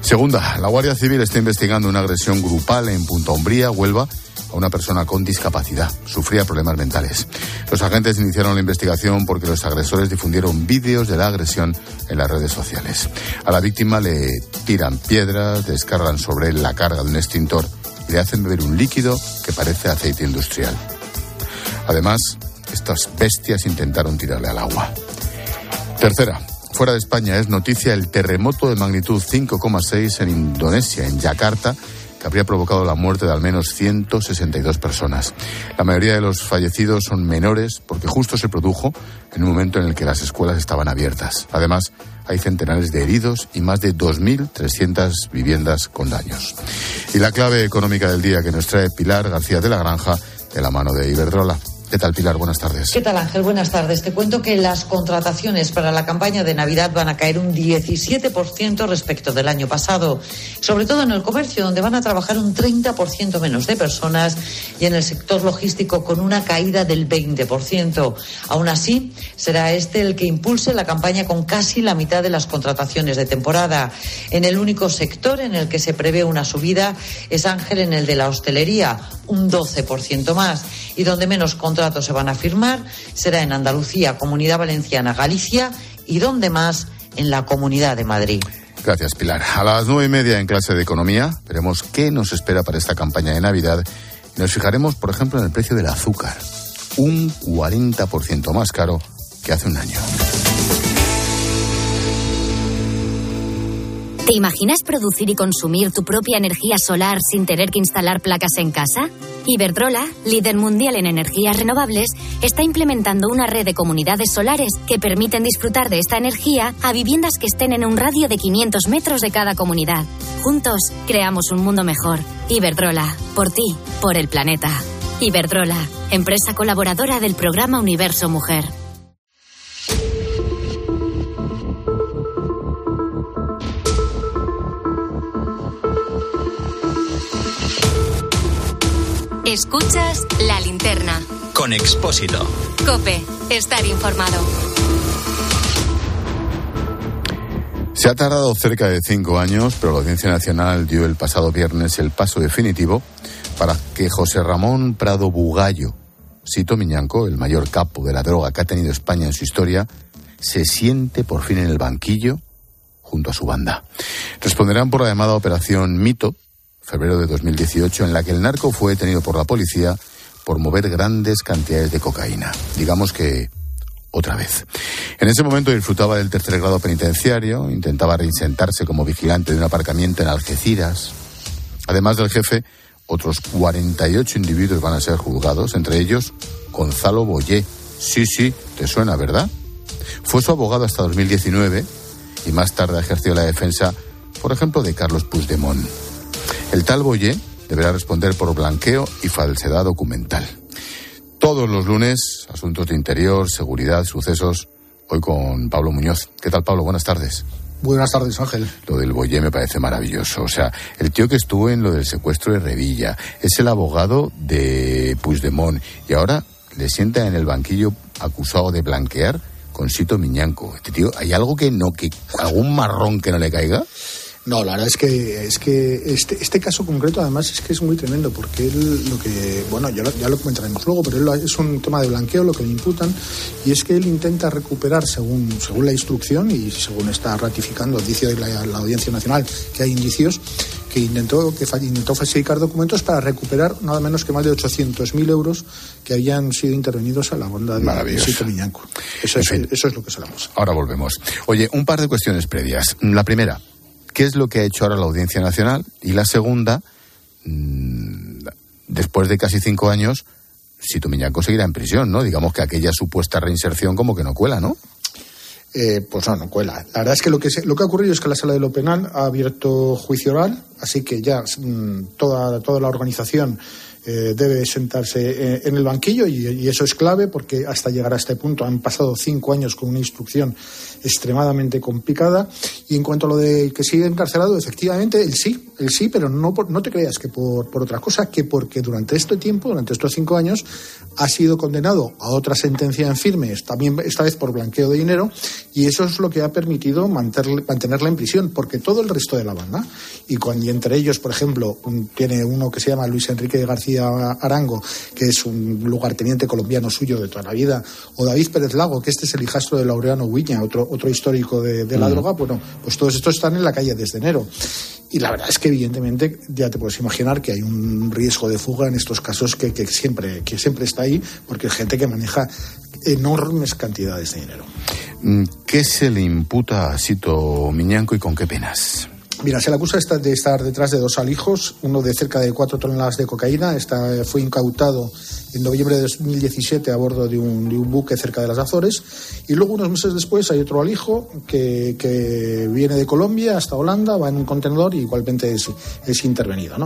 Segunda, la Guardia Civil está investigando una agresión grupal en Punta Umbría, Huelva, a una persona con discapacidad. Sufría problemas mentales. Los agentes iniciaron la investigación porque los agresores difundieron vídeos de la agresión en las redes sociales. A la víctima le tiran piedras, descargan sobre él la carga de un extintor y le hacen beber un líquido que parece aceite industrial. Además, estas bestias intentaron tirarle al agua. Tercera, fuera de España es noticia el terremoto de magnitud 5,6 en Indonesia, en Yakarta, que habría provocado la muerte de al menos 162 personas. La mayoría de los fallecidos son menores porque justo se produjo en un momento en el que las escuelas estaban abiertas. Además, hay centenares de heridos y más de 2.300 viviendas con daños. Y la clave económica del día que nos trae Pilar García de la Granja de la mano de Iberdrola. ¿Qué tal, Pilar? Buenas tardes. ¿Qué tal, Ángel? Buenas tardes. Te cuento que las contrataciones para la campaña de Navidad van a caer un 17% respecto del año pasado, sobre todo en el comercio, donde van a trabajar un 30% menos de personas y en el sector logístico con una caída del 20%. Aún así, será este el que impulse la campaña con casi la mitad de las contrataciones de temporada. En el único sector en el que se prevé una subida es Ángel en el de la hostelería, un 12% más, y donde menos contrataciones contratos se van a firmar será en Andalucía, Comunidad Valenciana, Galicia y donde más en la Comunidad de Madrid. Gracias, Pilar. A las nueve y media en clase de economía veremos qué nos espera para esta campaña de Navidad nos fijaremos, por ejemplo, en el precio del azúcar, un 40% más caro que hace un año. ¿Te imaginas producir y consumir tu propia energía solar sin tener que instalar placas en casa? Iberdrola, líder mundial en energías renovables, está implementando una red de comunidades solares que permiten disfrutar de esta energía a viviendas que estén en un radio de 500 metros de cada comunidad. Juntos, creamos un mundo mejor. Iberdrola, por ti, por el planeta. Iberdrola, empresa colaboradora del programa Universo Mujer. Escuchas la linterna. Con Expósito. Cope. Estar informado. Se ha tardado cerca de cinco años, pero la Audiencia Nacional dio el pasado viernes el paso definitivo para que José Ramón Prado Bugallo, Sito Miñanco, el mayor capo de la droga que ha tenido España en su historia, se siente por fin en el banquillo junto a su banda. Responderán por la llamada Operación Mito, febrero de 2018, en la que el narco fue detenido por la policía por mover grandes cantidades de cocaína. Digamos que otra vez. En ese momento disfrutaba del tercer grado penitenciario, intentaba reinsentarse como vigilante de un aparcamiento en Algeciras. Además del jefe, otros 48 individuos van a ser juzgados, entre ellos Gonzalo Boyé. Sí, sí, te suena, ¿verdad? Fue su abogado hasta 2019 y más tarde ejerció la defensa, por ejemplo, de Carlos Puigdemont. El tal Boyé deberá responder por blanqueo y falsedad documental. Todos los lunes, asuntos de interior, seguridad, sucesos. Hoy con Pablo Muñoz. ¿Qué tal, Pablo? Buenas tardes. Buenas tardes, Ángel. Lo del Boyé me parece maravilloso. O sea, el tío que estuvo en lo del secuestro de Revilla es el abogado de Puigdemont y ahora le sienta en el banquillo acusado de blanquear con Sito Miñanco. Este tío, ¿hay algo que no, que algún marrón que no le caiga? No, la verdad es que es que este, este caso concreto además es que es muy tremendo porque él lo que bueno ya lo, ya lo comentaremos luego, pero él es un tema de blanqueo lo que le imputan y es que él intenta recuperar según según la instrucción y según está ratificando el de la, la Audiencia Nacional que hay indicios que intentó que intentó falsificar documentos para recuperar nada menos que más de 800.000 euros que habían sido intervenidos a la banda de Sito Miñanco. Eso, es, eso es lo que sabemos. Ahora volvemos. Oye, un par de cuestiones previas. La primera, qué es lo que ha hecho ahora la Audiencia Nacional y la segunda, mm, después de casi cinco años, si Miñanco seguirá en prisión, ¿no? Digamos que aquella supuesta reinserción como que no cuela, ¿no? Eh, pues no, no cuela. La verdad es que lo que, lo que ha ocurrido es que la sala de lo penal ha abierto juicio oral, así que ya mm, toda, toda la organización eh, debe sentarse eh, en el banquillo y, eso es clave porque hasta llegar a este punto han pasado cinco años con una instrucción extremadamente complicada. Y en cuanto a lo de que sigue encarcelado, efectivamente, él sí, él sí, pero no, no te creas que por, por otra cosa, que porque durante este tiempo, durante estos cinco años, ha sido condenado a otra sentencia en firme, también esta vez por blanqueo de dinero, y eso es lo que ha permitido mantenerla en prisión, porque todo el resto de la banda, y, cuando, y entre ellos, por ejemplo, tiene uno que se llama Luis Enrique García Arango, que es un lugarteniente colombiano suyo de toda la vida, o David Pérez Lago, que este es el hijastro de Laureano Huiña, otro, otro histórico de, la droga, bueno, pues todos estos están en la calle desde enero. Y la verdad es que evidentemente ya te puedes imaginar que hay un riesgo de fuga en estos casos que, siempre, que siempre está ahí, porque hay gente que maneja enormes cantidades de dinero. Mm, ¿Qué se le imputa a Sito Miñanco y con qué penas? Mira, se le acusa de estar detrás de dos alijos, uno de cerca de cuatro toneladas de cocaína. Esta fue incautado en noviembre de 2017 a bordo de un, buque cerca de las Azores. Y luego, unos meses después, hay otro alijo que, viene de Colombia hasta Holanda, va en un contenedor y igualmente es, intervenido.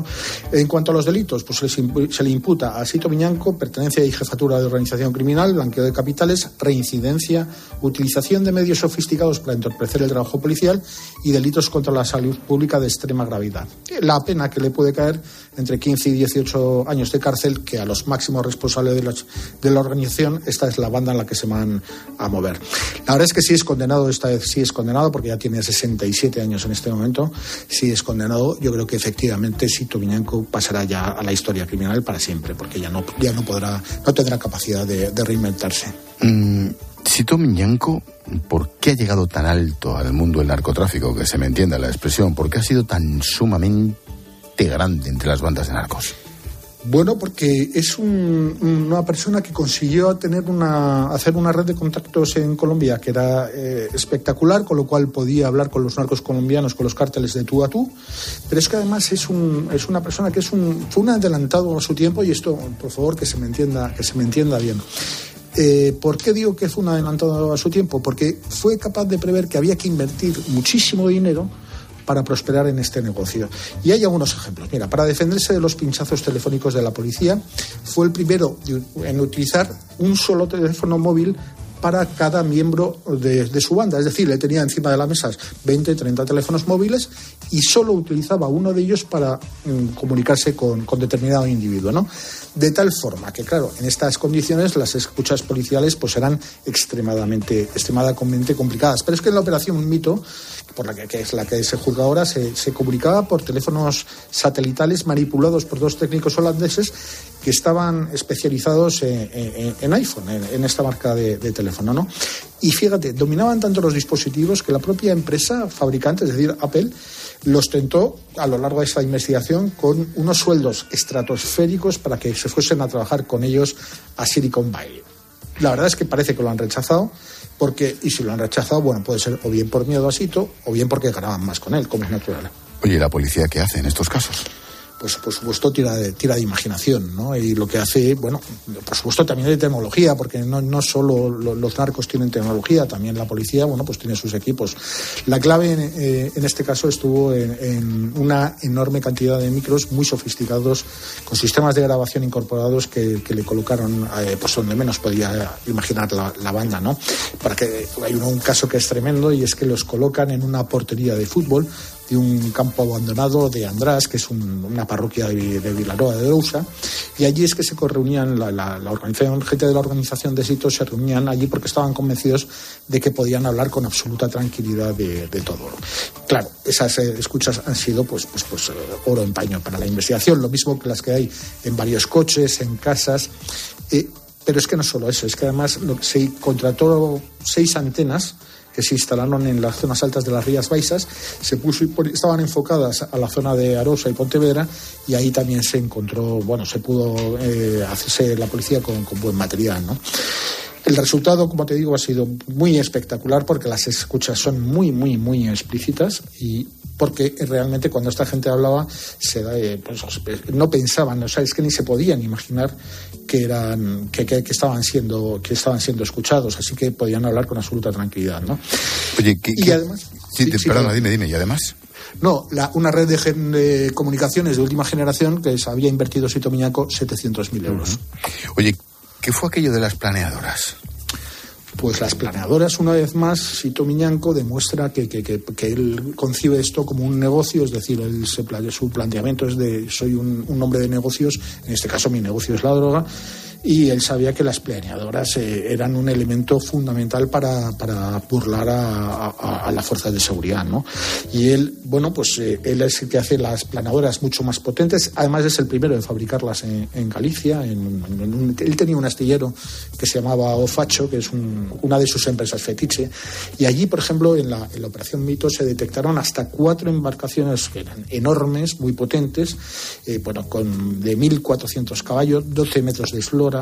En cuanto a los delitos, pues se, le imputa a Sito Miñanco pertenencia y jefatura de organización criminal, blanqueo de capitales, reincidencia, utilización de medios sofisticados para entorpecer el trabajo policial y delitos contra la salud pública de extrema gravedad. La pena que le puede caer entre 15 y 18 años de cárcel, que a los máximos responsables de la, de la organización, esta es la banda en la que se van a mover. La verdad es que sí es condenado, esta vez sí es condenado, porque ya tiene 67 años en este momento, sí es condenado. Yo creo que efectivamente Sito Viñanco pasará ya a la historia criminal para siempre, porque ya no, ya no podrá, no tendrá capacidad de, reinventarse. Mm, Sito Miñanco, ¿por qué ha llegado tan alto al mundo del narcotráfico? Que se me entienda la expresión. ¿Por qué ha sido tan sumamente grande entre las bandas de narcos? Bueno, porque es una persona que consiguió tener una, hacer una red de contactos en Colombia que era eh, espectacular, con lo cual podía hablar con los narcos colombianos, con los cárteles de tú a tú. Pero es que además es, un, es una persona que es un, fue un adelantado a su tiempo y esto, por favor, que se me entienda, que se me entienda bien. Eh, ¿Por qué digo que fue un adelantado a su tiempo? Porque fue capaz de prever que había que invertir muchísimo dinero para prosperar en este negocio. Y hay algunos ejemplos. Mira, para defenderse de los pinchazos telefónicos de la policía, fue el primero en utilizar un solo teléfono móvil para cada miembro de, su banda. Es decir, le tenía encima de la mesa 20, 30 teléfonos móviles y solo utilizaba uno de ellos para mm, comunicarse con, con, determinado individuo. ¿no? De tal forma que, claro, en estas condiciones las escuchas policiales pues, eran extremadamente, complicadas. Pero es que en la operación Mito por la que, es la que se juzga ahora, se, comunicaba por teléfonos satelitales manipulados por dos técnicos holandeses que estaban especializados en, iPhone, en, esta marca de, teléfono, ¿no? Y fíjate, dominaban tanto los dispositivos que la propia empresa fabricante, es decir, Apple, los tentó a lo largo de esta investigación con unos sueldos estratosféricos para que se fuesen a trabajar con ellos a Silicon Valley. la verdad es que parece que lo han rechazado, porque, y si lo han rechazado, bueno, puede ser o bien por miedo a Sito, o bien porque graban más con él, como es natural. Oye, ¿la policía qué hace en estos casos? Pues por supuesto tira de, tira de imaginación, ¿no? Y lo que hace, bueno, por supuesto también de tecnología, porque no, no solo los narcos tienen tecnología, también la policía, bueno, pues tiene sus equipos. La clave en, eh, este caso estuvo en, una enorme cantidad de micros muy sofisticados, con sistemas de grabación incorporados que, le colocaron, eh, pues donde menos podía imaginar la, banda, ¿no? Para que hay un caso que es tremendo y es que los colocan en una portería de fútbol de un campo abandonado de András, que es una parroquia de, de, Vilaroa de Dousa, y allí es que se reunían, la, la, organización, gente de la organización de sitios se reunían allí porque estaban convencidos de que podían hablar con absoluta tranquilidad de, todo. Claro, esas eh, escuchas han sido pues, pues, pues eh, oro en paño para la investigación, lo mismo que las que hay en varios coches, en casas. Eh, pero es que no solo eso, es que además se contrató seis antenas que se instalaron en las zonas altas de las Rías Baixas, se puso estaban enfocadas a la zona de Arosa y Pontevedra y ahí también se encontró, bueno, se pudo eh, hacerse la policía con, con buen material, ¿no? El resultado, como te digo, ha sido muy espectacular porque las escuchas son muy, muy, muy explícitas y porque realmente cuando esta gente hablaba se eh, pues, no pensaban, o sea, es que ni se podían imaginar que eran que, que, estaban siendo que estaban siendo escuchados, así que podían hablar con absoluta tranquilidad, ¿no? Oye, y además, sí, perdona, dime, dime, y además. No, la, una red de, comunicaciones de última generación que se había invertido Sito Miñaco 700.000 euros. Oye, ¿qué fue aquello de las planeadoras? Pues las planeadoras, una vez más, Sito Miñanco demuestra que, él concibe esto como un negocio, es decir, él se, su planteamiento es de soy un hombre de negocios, en este caso mi negocio es la droga, y él sabía que las planeadoras eh, eran un elemento fundamental para, para burlar a, a, las fuerzas de seguridad, ¿no? Y él, bueno, pues eh, él es el que hace las planeadoras mucho más potentes, además es el primero en fabricarlas en, Galicia, en, él tenía un astillero que se llamaba Ofacho, que es una de sus empresas fetiche, y allí, por ejemplo, en la, en la operación Mito se detectaron hasta cuatro embarcaciones que eran enormes, muy potentes, eh, bueno, con de 1.400 caballos, 12 metros de eslora,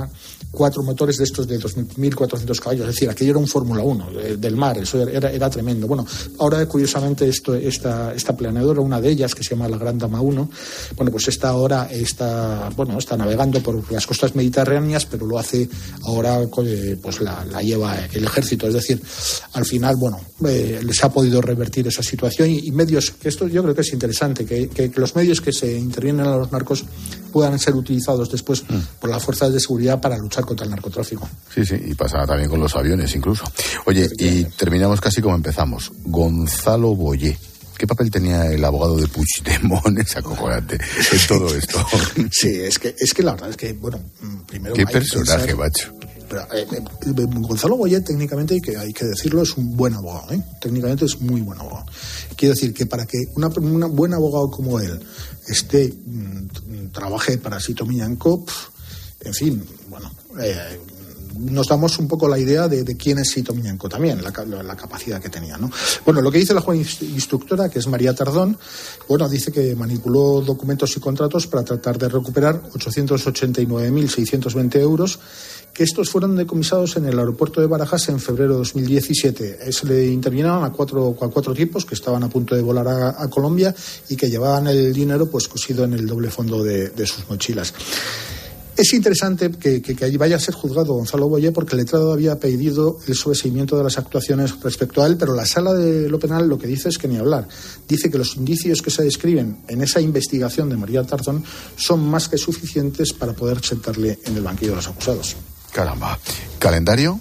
cuatro motores de estos de 2.400 caballos. Es decir, aquello era un Fórmula 1 eh, del mar, eso era, era, tremendo. Bueno, ahora curiosamente esto, esta, esta planeadora, una de ellas que se llama la Gran Dama 1, bueno, pues esta ahora está, bueno, está navegando por las costas mediterráneas, pero lo hace ahora, eh, pues la, lleva el ejército. Es decir, al final, bueno, eh, les ha podido revertir esa situación y, medios, que esto yo creo que es interesante, que, que, los medios que se intervienen a los narcos puedan ser utilizados después mm. por las fuerzas de seguridad para luchar contra el narcotráfico. Sí, sí, y pasa también con los aviones incluso. Oye, y terminamos casi como empezamos. Gonzalo Boyé. ¿Qué papel tenía el abogado de Puigdemont? [LAUGHS] Es acojonante en todo esto. [LAUGHS] Sí, es que, es que la verdad es que, bueno, primero... ¿Qué personaje, macho? Eh, eh, Gonzalo Boyé técnicamente, hay que, decirlo, es un buen abogado. ¿eh? Técnicamente es muy buen abogado. Quiero decir que para que una, un buen abogado como él esté, mm, trabaje para Sito Miñanco, en fin, bueno, eh, nos damos un poco la idea de, quién es Sito Miñanco también, la, capacidad que tenía. ¿no? Bueno, lo que dice la juez instructora, que es María Tardón, bueno, dice que manipuló documentos y contratos para tratar de recuperar 889.620 euros, que estos fueron decomisados en el aeropuerto de Barajas en febrero de 2017. Se le intervinieron a cuatro, a cuatro tipos que estaban a punto de volar a, Colombia y que llevaban el dinero pues cosido en el doble fondo de, sus mochilas. Es interesante que, que, allí vaya a ser juzgado Gonzalo Boye porque el letrado había pedido el sobreseimiento de las actuaciones respecto a él, pero la sala de lo penal lo que dice es que ni hablar. Dice que los indicios que se describen en esa investigación de María Tarzón son más que suficientes para poder sentarle en el banquillo de los acusados. Caramba. ¿Calendario?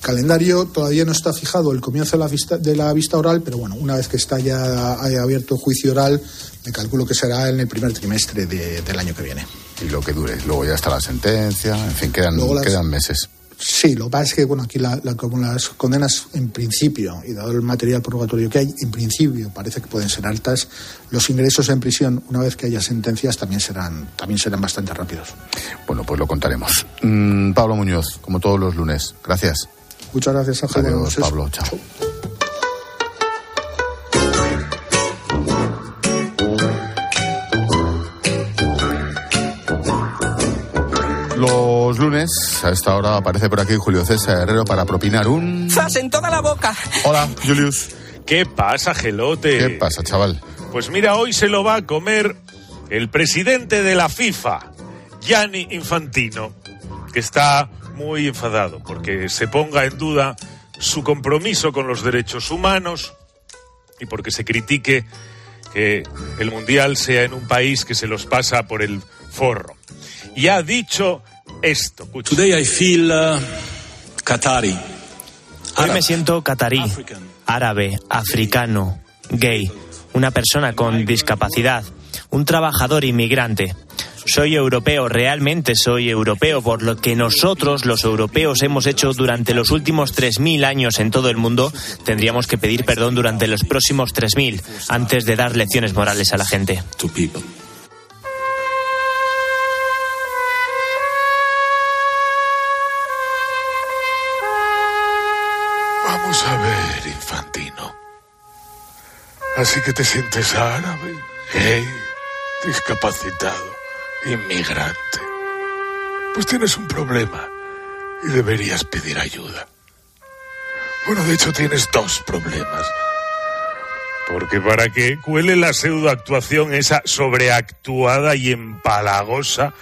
Calendario todavía no está fijado el comienzo de la vista, de la vista oral, pero bueno, una vez que está ya abierto el juicio oral, me calculo que será en el primer trimestre del año que viene y lo que dure. Luego ya está la sentencia, en fin, quedan, quedan meses. Sí, lo que pasa es que, bueno, aquí la, como las condenas en principio, y dado el material probatorio que hay, en principio parece que pueden ser altas, los ingresos en prisión, una vez que haya sentencias, también serán, también serán bastante rápidos. Bueno, pues lo contaremos. Mm, Pablo Muñoz, como todos los lunes, gracias. Muchas gracias, Ángel. Adiós, Pablo, chao. Los lunes, a esta hora aparece por aquí Julio César Herrero para propinar un... ¡Zas en toda la boca! Hola, Julius. ¿Qué pasa, gelote? ¿Qué pasa, chaval? Pues mira, hoy se lo va a comer el presidente de la FIFA, Gianni Infantino, que está muy enfadado porque se ponga en duda su compromiso con los derechos humanos y porque se critique que el Mundial sea en un país que se los pasa por el forro. Y ha dicho esto. escucha. Today I feel uh, Qatari. Hoy me siento catarí, árabe, africano, gay, una persona con discapacidad, un trabajador inmigrante. Soy europeo, realmente soy europeo, por lo que nosotros, los europeos, hemos hecho durante los últimos 3.000 años en todo el mundo, tendríamos que pedir perdón durante los próximos 3.000 antes de dar lecciones morales a la gente. Así que te sientes árabe, gay, discapacitado, inmigrante. Pues tienes un problema y deberías pedir ayuda. Bueno, de hecho tienes dos problemas. Porque para que cuele la pseudoactuación esa sobreactuada y empalagosa,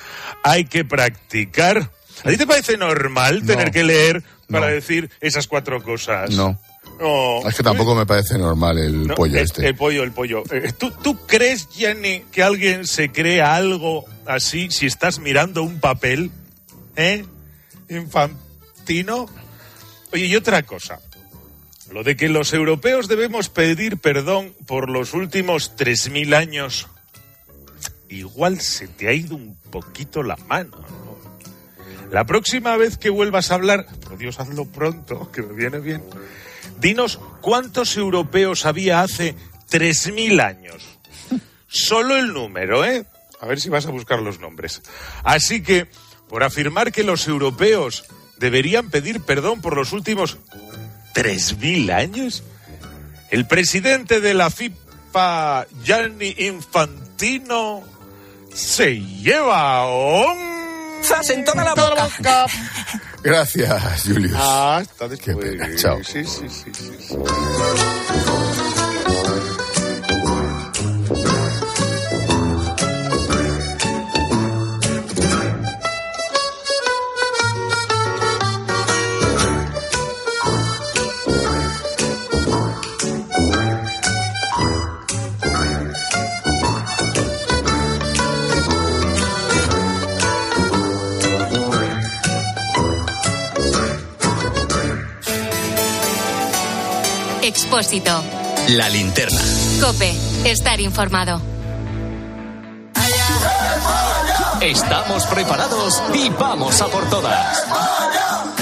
hay que practicar. ¿A ti te parece normal tener que leer para No. decir esas cuatro cosas? No. No. Es que tampoco me parece normal el No, pollo el, este. el pollo, el pollo. Eh, ¿tú, ¿Tú crees, Jenny, que alguien se crea algo así si estás mirando un papel? ¿Eh? Infantino. Oye, y otra cosa. Lo de que los europeos debemos pedir perdón por los últimos 3.000 años. Igual se te ha ido un poquito la mano. ¿no? La próxima vez que vuelvas a hablar, por Dios, hazlo pronto, que me viene bien. Dinos cuántos europeos había hace 3.000 años. Solo el número, ¿eh? A ver si vas a buscar los nombres. Así que, por afirmar que los europeos deberían pedir perdón por los últimos 3.000 años, el presidente de la FIFA, Gianni Infantino, se lleva un... ¡Zas en toda la boca! Gracias, Julius. Ah, está Qué pena, chao. Sí, sí, sí, sí, Expósito. La linterna. Cope. Estar informado. Estamos preparados y vamos a por todas.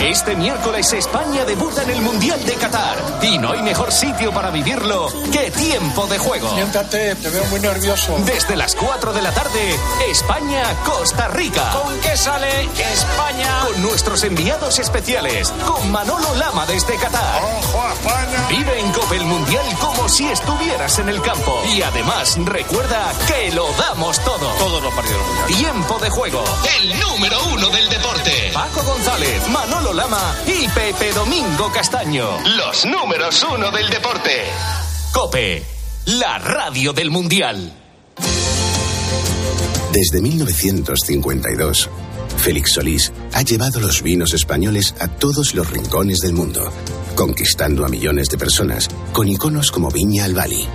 Este miércoles España debuta en el Mundial de Qatar y no hay mejor sitio para vivirlo que tiempo de juego. Siéntate, te veo muy nervioso. Desde las 4 de la tarde, España-Costa Rica. ¿Con qué sale España? Con nuestros enviados especiales, con Manolo Lama desde Qatar. ¡Ojo a España! Vive en Cope el Mundial como si estuvieras en el campo. Y además, recuerda que lo damos todo. Todos los partidos. Tiempo de juego. El número uno del deporte. Paco González, Manolo Lama y Pepe Domingo Castaño. Los números uno del deporte. Cope, la radio del Mundial. Desde 1952, Félix Solís ha llevado los vinos españoles a todos los rincones del mundo, conquistando a millones de personas con iconos como Viña al Bali.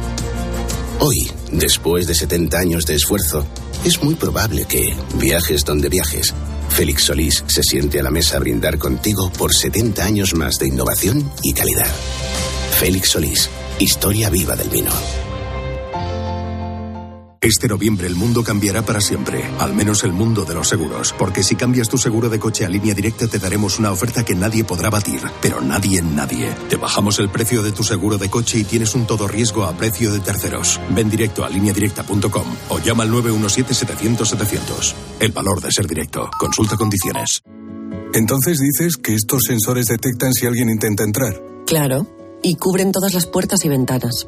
Hoy, después de 70 años de esfuerzo, es muy probable que, viajes donde viajes, Félix Solís se siente a la mesa a brindar contigo por 70 años más de innovación y calidad. Félix Solís, historia viva del vino. Este noviembre el mundo cambiará para siempre, al menos el mundo de los seguros, porque si cambias tu seguro de coche a línea directa te daremos una oferta que nadie podrá batir, pero nadie en nadie. Te bajamos el precio de tu seguro de coche y tienes un todo riesgo a precio de terceros. Ven directo a lineadirecta.com o llama al 917-700-700. El valor de ser directo. Consulta condiciones. Entonces dices que estos sensores detectan si alguien intenta entrar. Claro, y cubren todas las puertas y ventanas.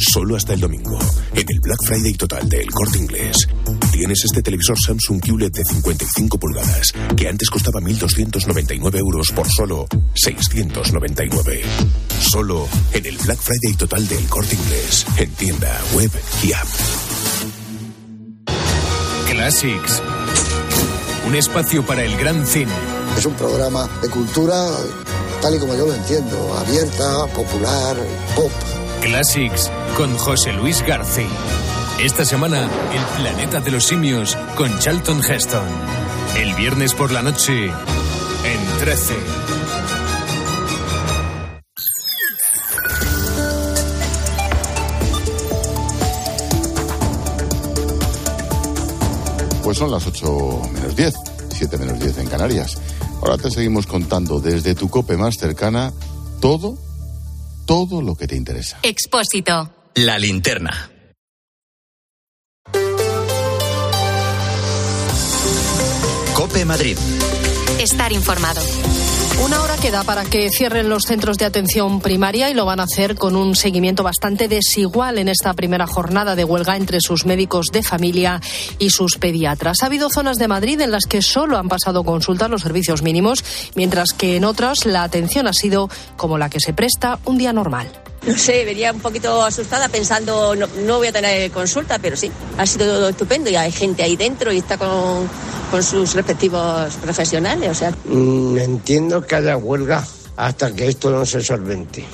Solo hasta el domingo, en el Black Friday total del Corte Inglés, tienes este televisor Samsung QLED de 55 pulgadas, que antes costaba 1.299 euros por solo 699. Solo en el Black Friday total del Corte Inglés, en tienda, web y app. Classics. Un espacio para el gran cine. Es un programa de cultura tal y como yo lo entiendo, abierta, popular, pop. Classics con José Luis García. Esta semana, El planeta de los simios con Charlton Heston. El viernes por la noche, en 13. Pues son las 8 menos 10, 7 menos 10 en Canarias. Ahora te seguimos contando desde tu cope más cercana todo, todo lo que te interesa. Expósito. La linterna. Cope Madrid. Estar informado. Una hora queda para que cierren los centros de atención primaria y lo van a hacer con un seguimiento bastante desigual en esta primera jornada de huelga entre sus médicos de familia y sus pediatras. Ha habido zonas de Madrid en las que solo han pasado consulta los servicios mínimos, mientras que en otras la atención ha sido como la que se presta un día normal. No sé, venía un poquito asustada pensando, no, no, voy a tener consulta, pero sí, ha sido todo estupendo y hay gente ahí dentro y está con, sus respectivos profesionales. O sea. Mm, entiendo que haya huelga hasta que esto no se solvente.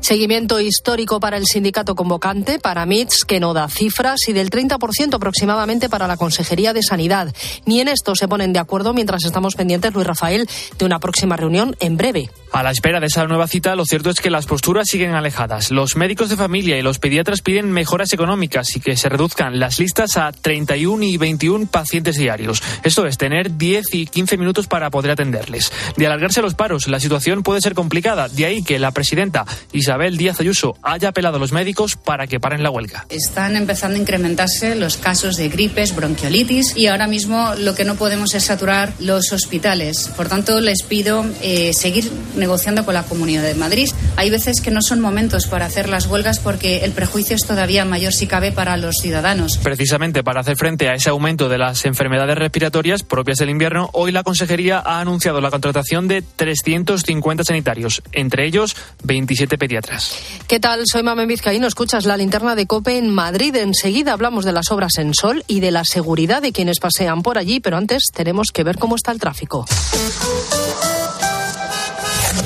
Seguimiento histórico para el sindicato convocante, para MITS, que no da cifras, y del 30% aproximadamente para la Consejería de Sanidad. Ni en esto se ponen de acuerdo mientras estamos pendientes, Luis Rafael, de una próxima reunión en breve. A la espera de esa nueva cita, lo cierto es que las posturas siguen alejadas. Los médicos de familia y los pediatras piden mejoras económicas y que se reduzcan las listas a 31 y 21 pacientes diarios. Esto es, tener 10 y 15 minutos para poder atenderles. De alargarse los paros, la situación puede ser complicada. De ahí que la presidenta Isabel Díaz Ayuso haya apelado a los médicos para que paren la huelga. Están empezando a incrementarse los casos de gripes, bronquiolitis y ahora mismo lo que no podemos es saturar los hospitales. Por tanto, les pido eh, seguir negociando con la Comunidad de Madrid. Hay veces que no son momentos para hacer las huelgas porque el prejuicio es todavía mayor si cabe para los ciudadanos. Precisamente para hacer frente a ese aumento de las enfermedades respiratorias propias del invierno, hoy la Consejería ha anunciado la contratación de 350 sanitarios, entre ellos 27 pediatras. ¿Qué tal? Soy Mamen Vizcaíno. Escuchas la linterna de COPE en Madrid. Enseguida hablamos de las obras en Sol y de la seguridad de quienes pasean por allí, pero antes tenemos que ver cómo está el tráfico.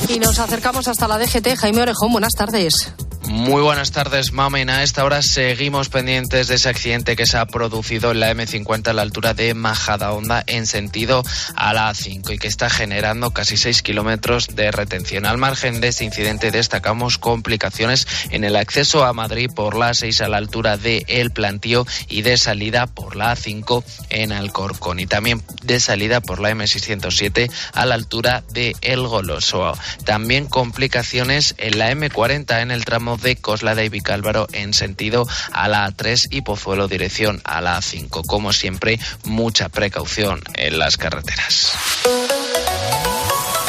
Y nos acercamos hasta la DGT. Jaime Orejón, buenas tardes. Muy buenas tardes, Mamen. A esta hora seguimos pendientes de ese accidente que se ha producido en la M50 a la altura de Majadahonda en sentido a la A5 y que está generando casi 6 kilómetros de retención. Al margen de este incidente destacamos complicaciones en el acceso a Madrid por la A6 a la altura de El Plantío y de salida por la A5 en Alcorcón y también de salida por la M607 a la altura de El Goloso. También complicaciones en la M40 en el tramo de Coslada y Vicálvaro en sentido a la A3 y Pozuelo dirección a la A5. Como siempre, mucha precaución en las carreteras.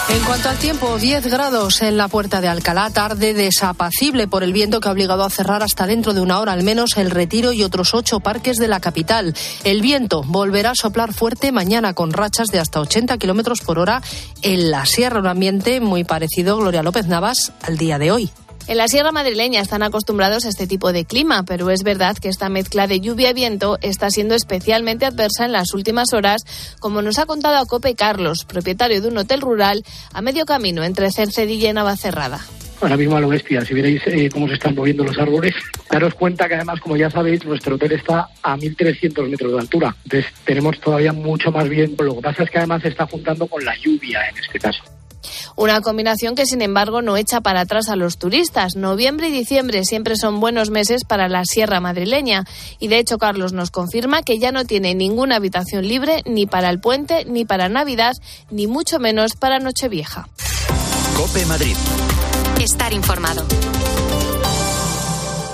En cuanto al tiempo, 10 grados en la puerta de Alcalá, tarde desapacible por el viento que ha obligado a cerrar hasta dentro de una hora al menos el retiro y otros ocho parques de la capital. El viento volverá a soplar fuerte mañana con rachas de hasta 80 kilómetros por hora en la sierra, un ambiente muy parecido, Gloria López Navas, al día de hoy. En la Sierra Madrileña están acostumbrados a este tipo de clima, pero es verdad que esta mezcla de lluvia y viento está siendo especialmente adversa en las últimas horas, como nos ha contado a Cope Carlos, propietario de un hotel rural a medio camino entre Cercedilla y Navacerrada ahora mismo a lo bestia. Si veréis eh, cómo se están moviendo los árboles, daros cuenta que además, como ya sabéis, nuestro hotel está a 1.300 metros de altura. Entonces tenemos todavía mucho más viento. Lo que pasa es que además se está juntando con la lluvia en este caso. Una combinación que, sin embargo, no echa para atrás a los turistas. Noviembre y diciembre siempre son buenos meses para la Sierra Madrileña. Y de hecho, Carlos nos confirma que ya no tiene ninguna habitación libre ni para el puente, ni para Navidad, ni mucho menos para Nochevieja. Cope Madrid. Estar informado.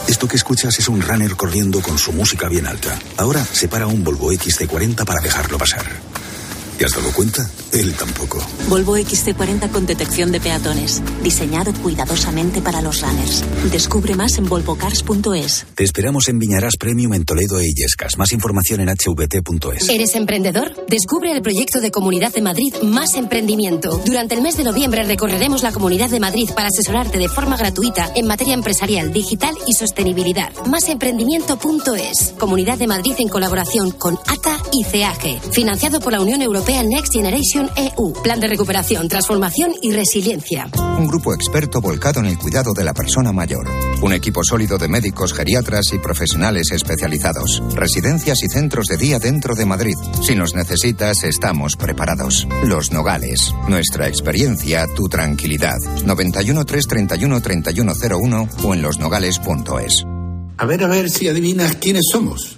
Esto que escuchas es un runner corriendo con su música bien alta. Ahora se para un Volvo XC40 para dejarlo pasar. ¿Te has dado cuenta? Él tampoco. Volvo XC40 con detección de peatones. Diseñado cuidadosamente para los runners. Descubre más en volvocars.es. Te esperamos en Viñarás Premium en Toledo e Illescas. Más información en hvt.es. ¿Eres emprendedor? Descubre el proyecto de Comunidad de Madrid Más Emprendimiento. Durante el mes de noviembre recorreremos la Comunidad de Madrid para asesorarte de forma gratuita en materia empresarial, digital y sostenibilidad. Másemprendimiento.es. Comunidad de Madrid en colaboración con ATA y CEAGE. Financiado por la Unión Europea Next Generation EU. Plan de recuperación, transformación y resiliencia. Un grupo experto volcado en el cuidado de la persona mayor. Un equipo sólido de médicos, geriatras y profesionales especializados. Residencias y centros de día dentro de Madrid. Si nos necesitas, estamos preparados. Los Nogales. Nuestra experiencia, tu tranquilidad. 91 331 3101 o en losnogales.es. A ver, a ver si adivinas quiénes somos.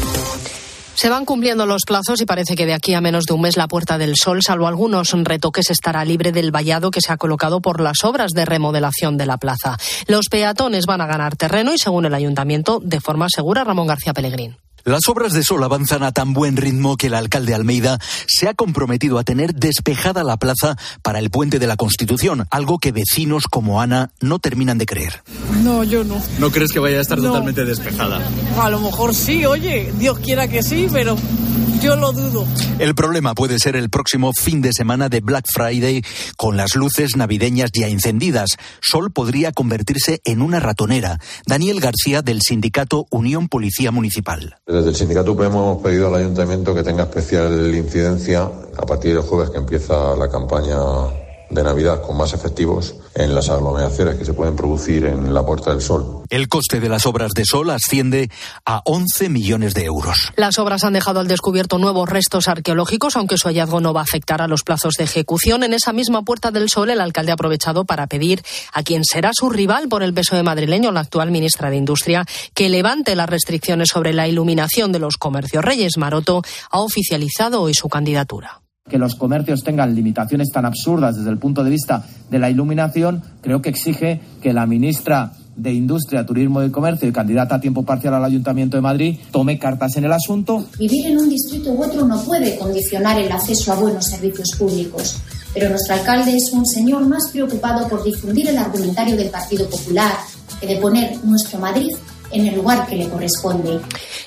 Se van cumpliendo los plazos y parece que de aquí a menos de un mes la Puerta del Sol, salvo algunos retoques, estará libre del vallado que se ha colocado por las obras de remodelación de la plaza. Los peatones van a ganar terreno y, según el ayuntamiento, de forma segura, Ramón García Pellegrín. Las obras de sol avanzan a tan buen ritmo que el alcalde Almeida se ha comprometido a tener despejada la plaza para el puente de la Constitución, algo que vecinos como Ana no terminan de creer. No, yo no. ¿No crees que vaya a estar No. totalmente despejada? A lo mejor sí, oye, Dios quiera que sí, pero yo lo dudo. El problema puede ser el próximo fin de semana de Black Friday con las luces navideñas ya encendidas. Sol podría convertirse en una ratonera. Daniel García del sindicato Unión Policía Municipal. Desde el sindicato UPM hemos pedido al ayuntamiento que tenga especial incidencia a partir del jueves que empieza la campaña de Navidad con más efectivos en las aglomeraciones que se pueden producir en la Puerta del Sol. El coste de las obras de Sol asciende a 11 millones de euros. Las obras han dejado al descubierto nuevos restos arqueológicos, aunque su hallazgo no va a afectar a los plazos de ejecución. En esa misma Puerta del Sol, el alcalde ha aprovechado para pedir a quien será su rival por el PSOE madrileño, la actual ministra de Industria, que levante las restricciones sobre la iluminación de los comercios. Reyes Maroto ha oficializado hoy su candidatura. Que los comercios tengan limitaciones tan absurdas desde el punto de vista de la iluminación, creo que exige que la ministra de Industria, Turismo y Comercio y candidata a tiempo parcial al Ayuntamiento de Madrid tome cartas en el asunto. Vivir en un distrito u otro no puede condicionar el acceso a buenos servicios públicos, pero nuestro alcalde es un señor más preocupado por difundir el argumentario del Partido Popular que de poner nuestro Madrid en el lugar que le corresponde.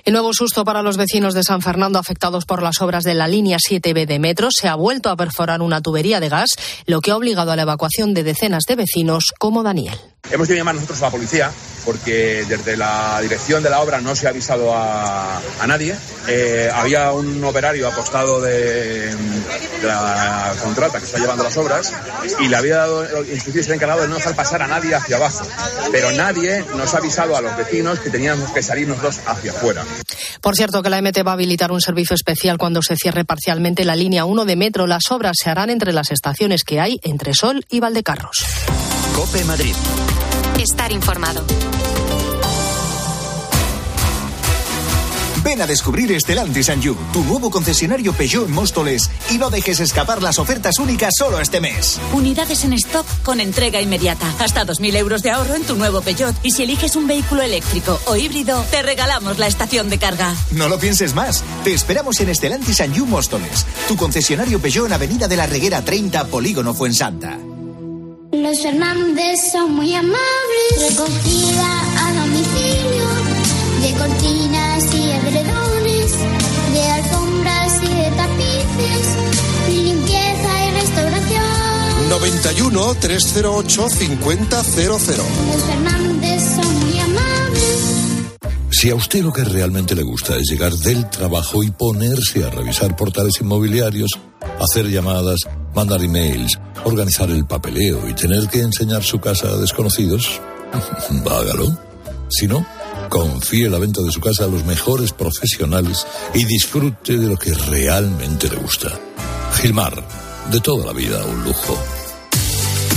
El nuevo susto para los vecinos de San Fernando afectados por las obras de la línea 7B de metro se ha vuelto a perforar una tubería de gas, lo que ha obligado a la evacuación de decenas de vecinos como Daniel. Hemos tenido que llamar nosotros a la policía porque desde la dirección de la obra no se ha avisado a, a nadie. Eh, había un operario apostado de, la contrata que está llevando las obras y le había dado instrucciones al encargado de no dejar pasar a nadie hacia abajo. Pero nadie nos ha avisado a los vecinos que teníamos que salir nosotros hacia afuera. Por cierto, que la MT va a habilitar un servicio especial cuando se cierre parcialmente la línea 1 de metro. Las obras se harán entre las estaciones que hay entre Sol y Valdecarros. Cope Madrid. Estar informado. Ven a descubrir Stellantis You, tu nuevo concesionario Peugeot en Móstoles y no dejes escapar las ofertas únicas solo este mes. Unidades en stock con entrega inmediata. Hasta 2.000 euros de ahorro en tu nuevo Peugeot. Y si eliges un vehículo eléctrico o híbrido, te regalamos la estación de carga. No lo pienses más. Te esperamos en Stellantis You Móstoles, tu concesionario Peugeot en Avenida de la Reguera 30, Polígono Fuensanta. Los Fernández son muy amables. Recogida a domicilio de cortinas y edredones, de alfombras y de tapices, limpieza y restauración. 91 308 5000. Los Fernández son muy amables. Si a usted lo que realmente le gusta es llegar del trabajo y ponerse a revisar portales inmobiliarios, hacer llamadas, mandar emails, organizar el papeleo y tener que enseñar su casa a desconocidos, [LAUGHS] hágalo. Si no, Confíe la venta de su casa a los mejores profesionales y disfrute de lo que realmente le gusta. Gilmar, de toda la vida un lujo.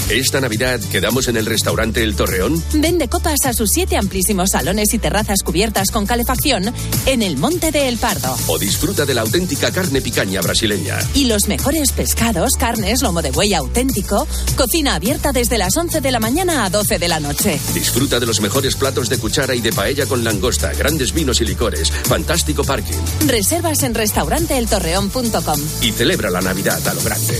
Esta Navidad quedamos en el restaurante El Torreón. Vende copas a sus siete amplísimos salones y terrazas cubiertas con calefacción en el Monte de El Pardo. O disfruta de la auténtica carne picaña brasileña. Y los mejores pescados, carnes, lomo de buey auténtico, cocina abierta desde las 11 de la mañana a 12 de la noche. Disfruta de los mejores platos de cuchara y de paella con langosta, grandes vinos y licores, fantástico parking. Reservas en restauranteeltorreón.com. Y celebra la Navidad a lo grande.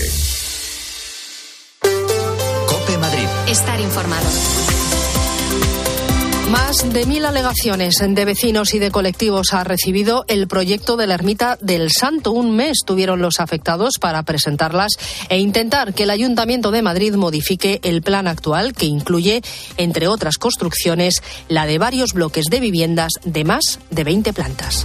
Más de mil alegaciones de vecinos y de colectivos ha recibido el proyecto de la Ermita del Santo. Un mes tuvieron los afectados para presentarlas e intentar que el Ayuntamiento de Madrid modifique el plan actual que incluye, entre otras construcciones, la de varios bloques de viviendas de más de 20 plantas.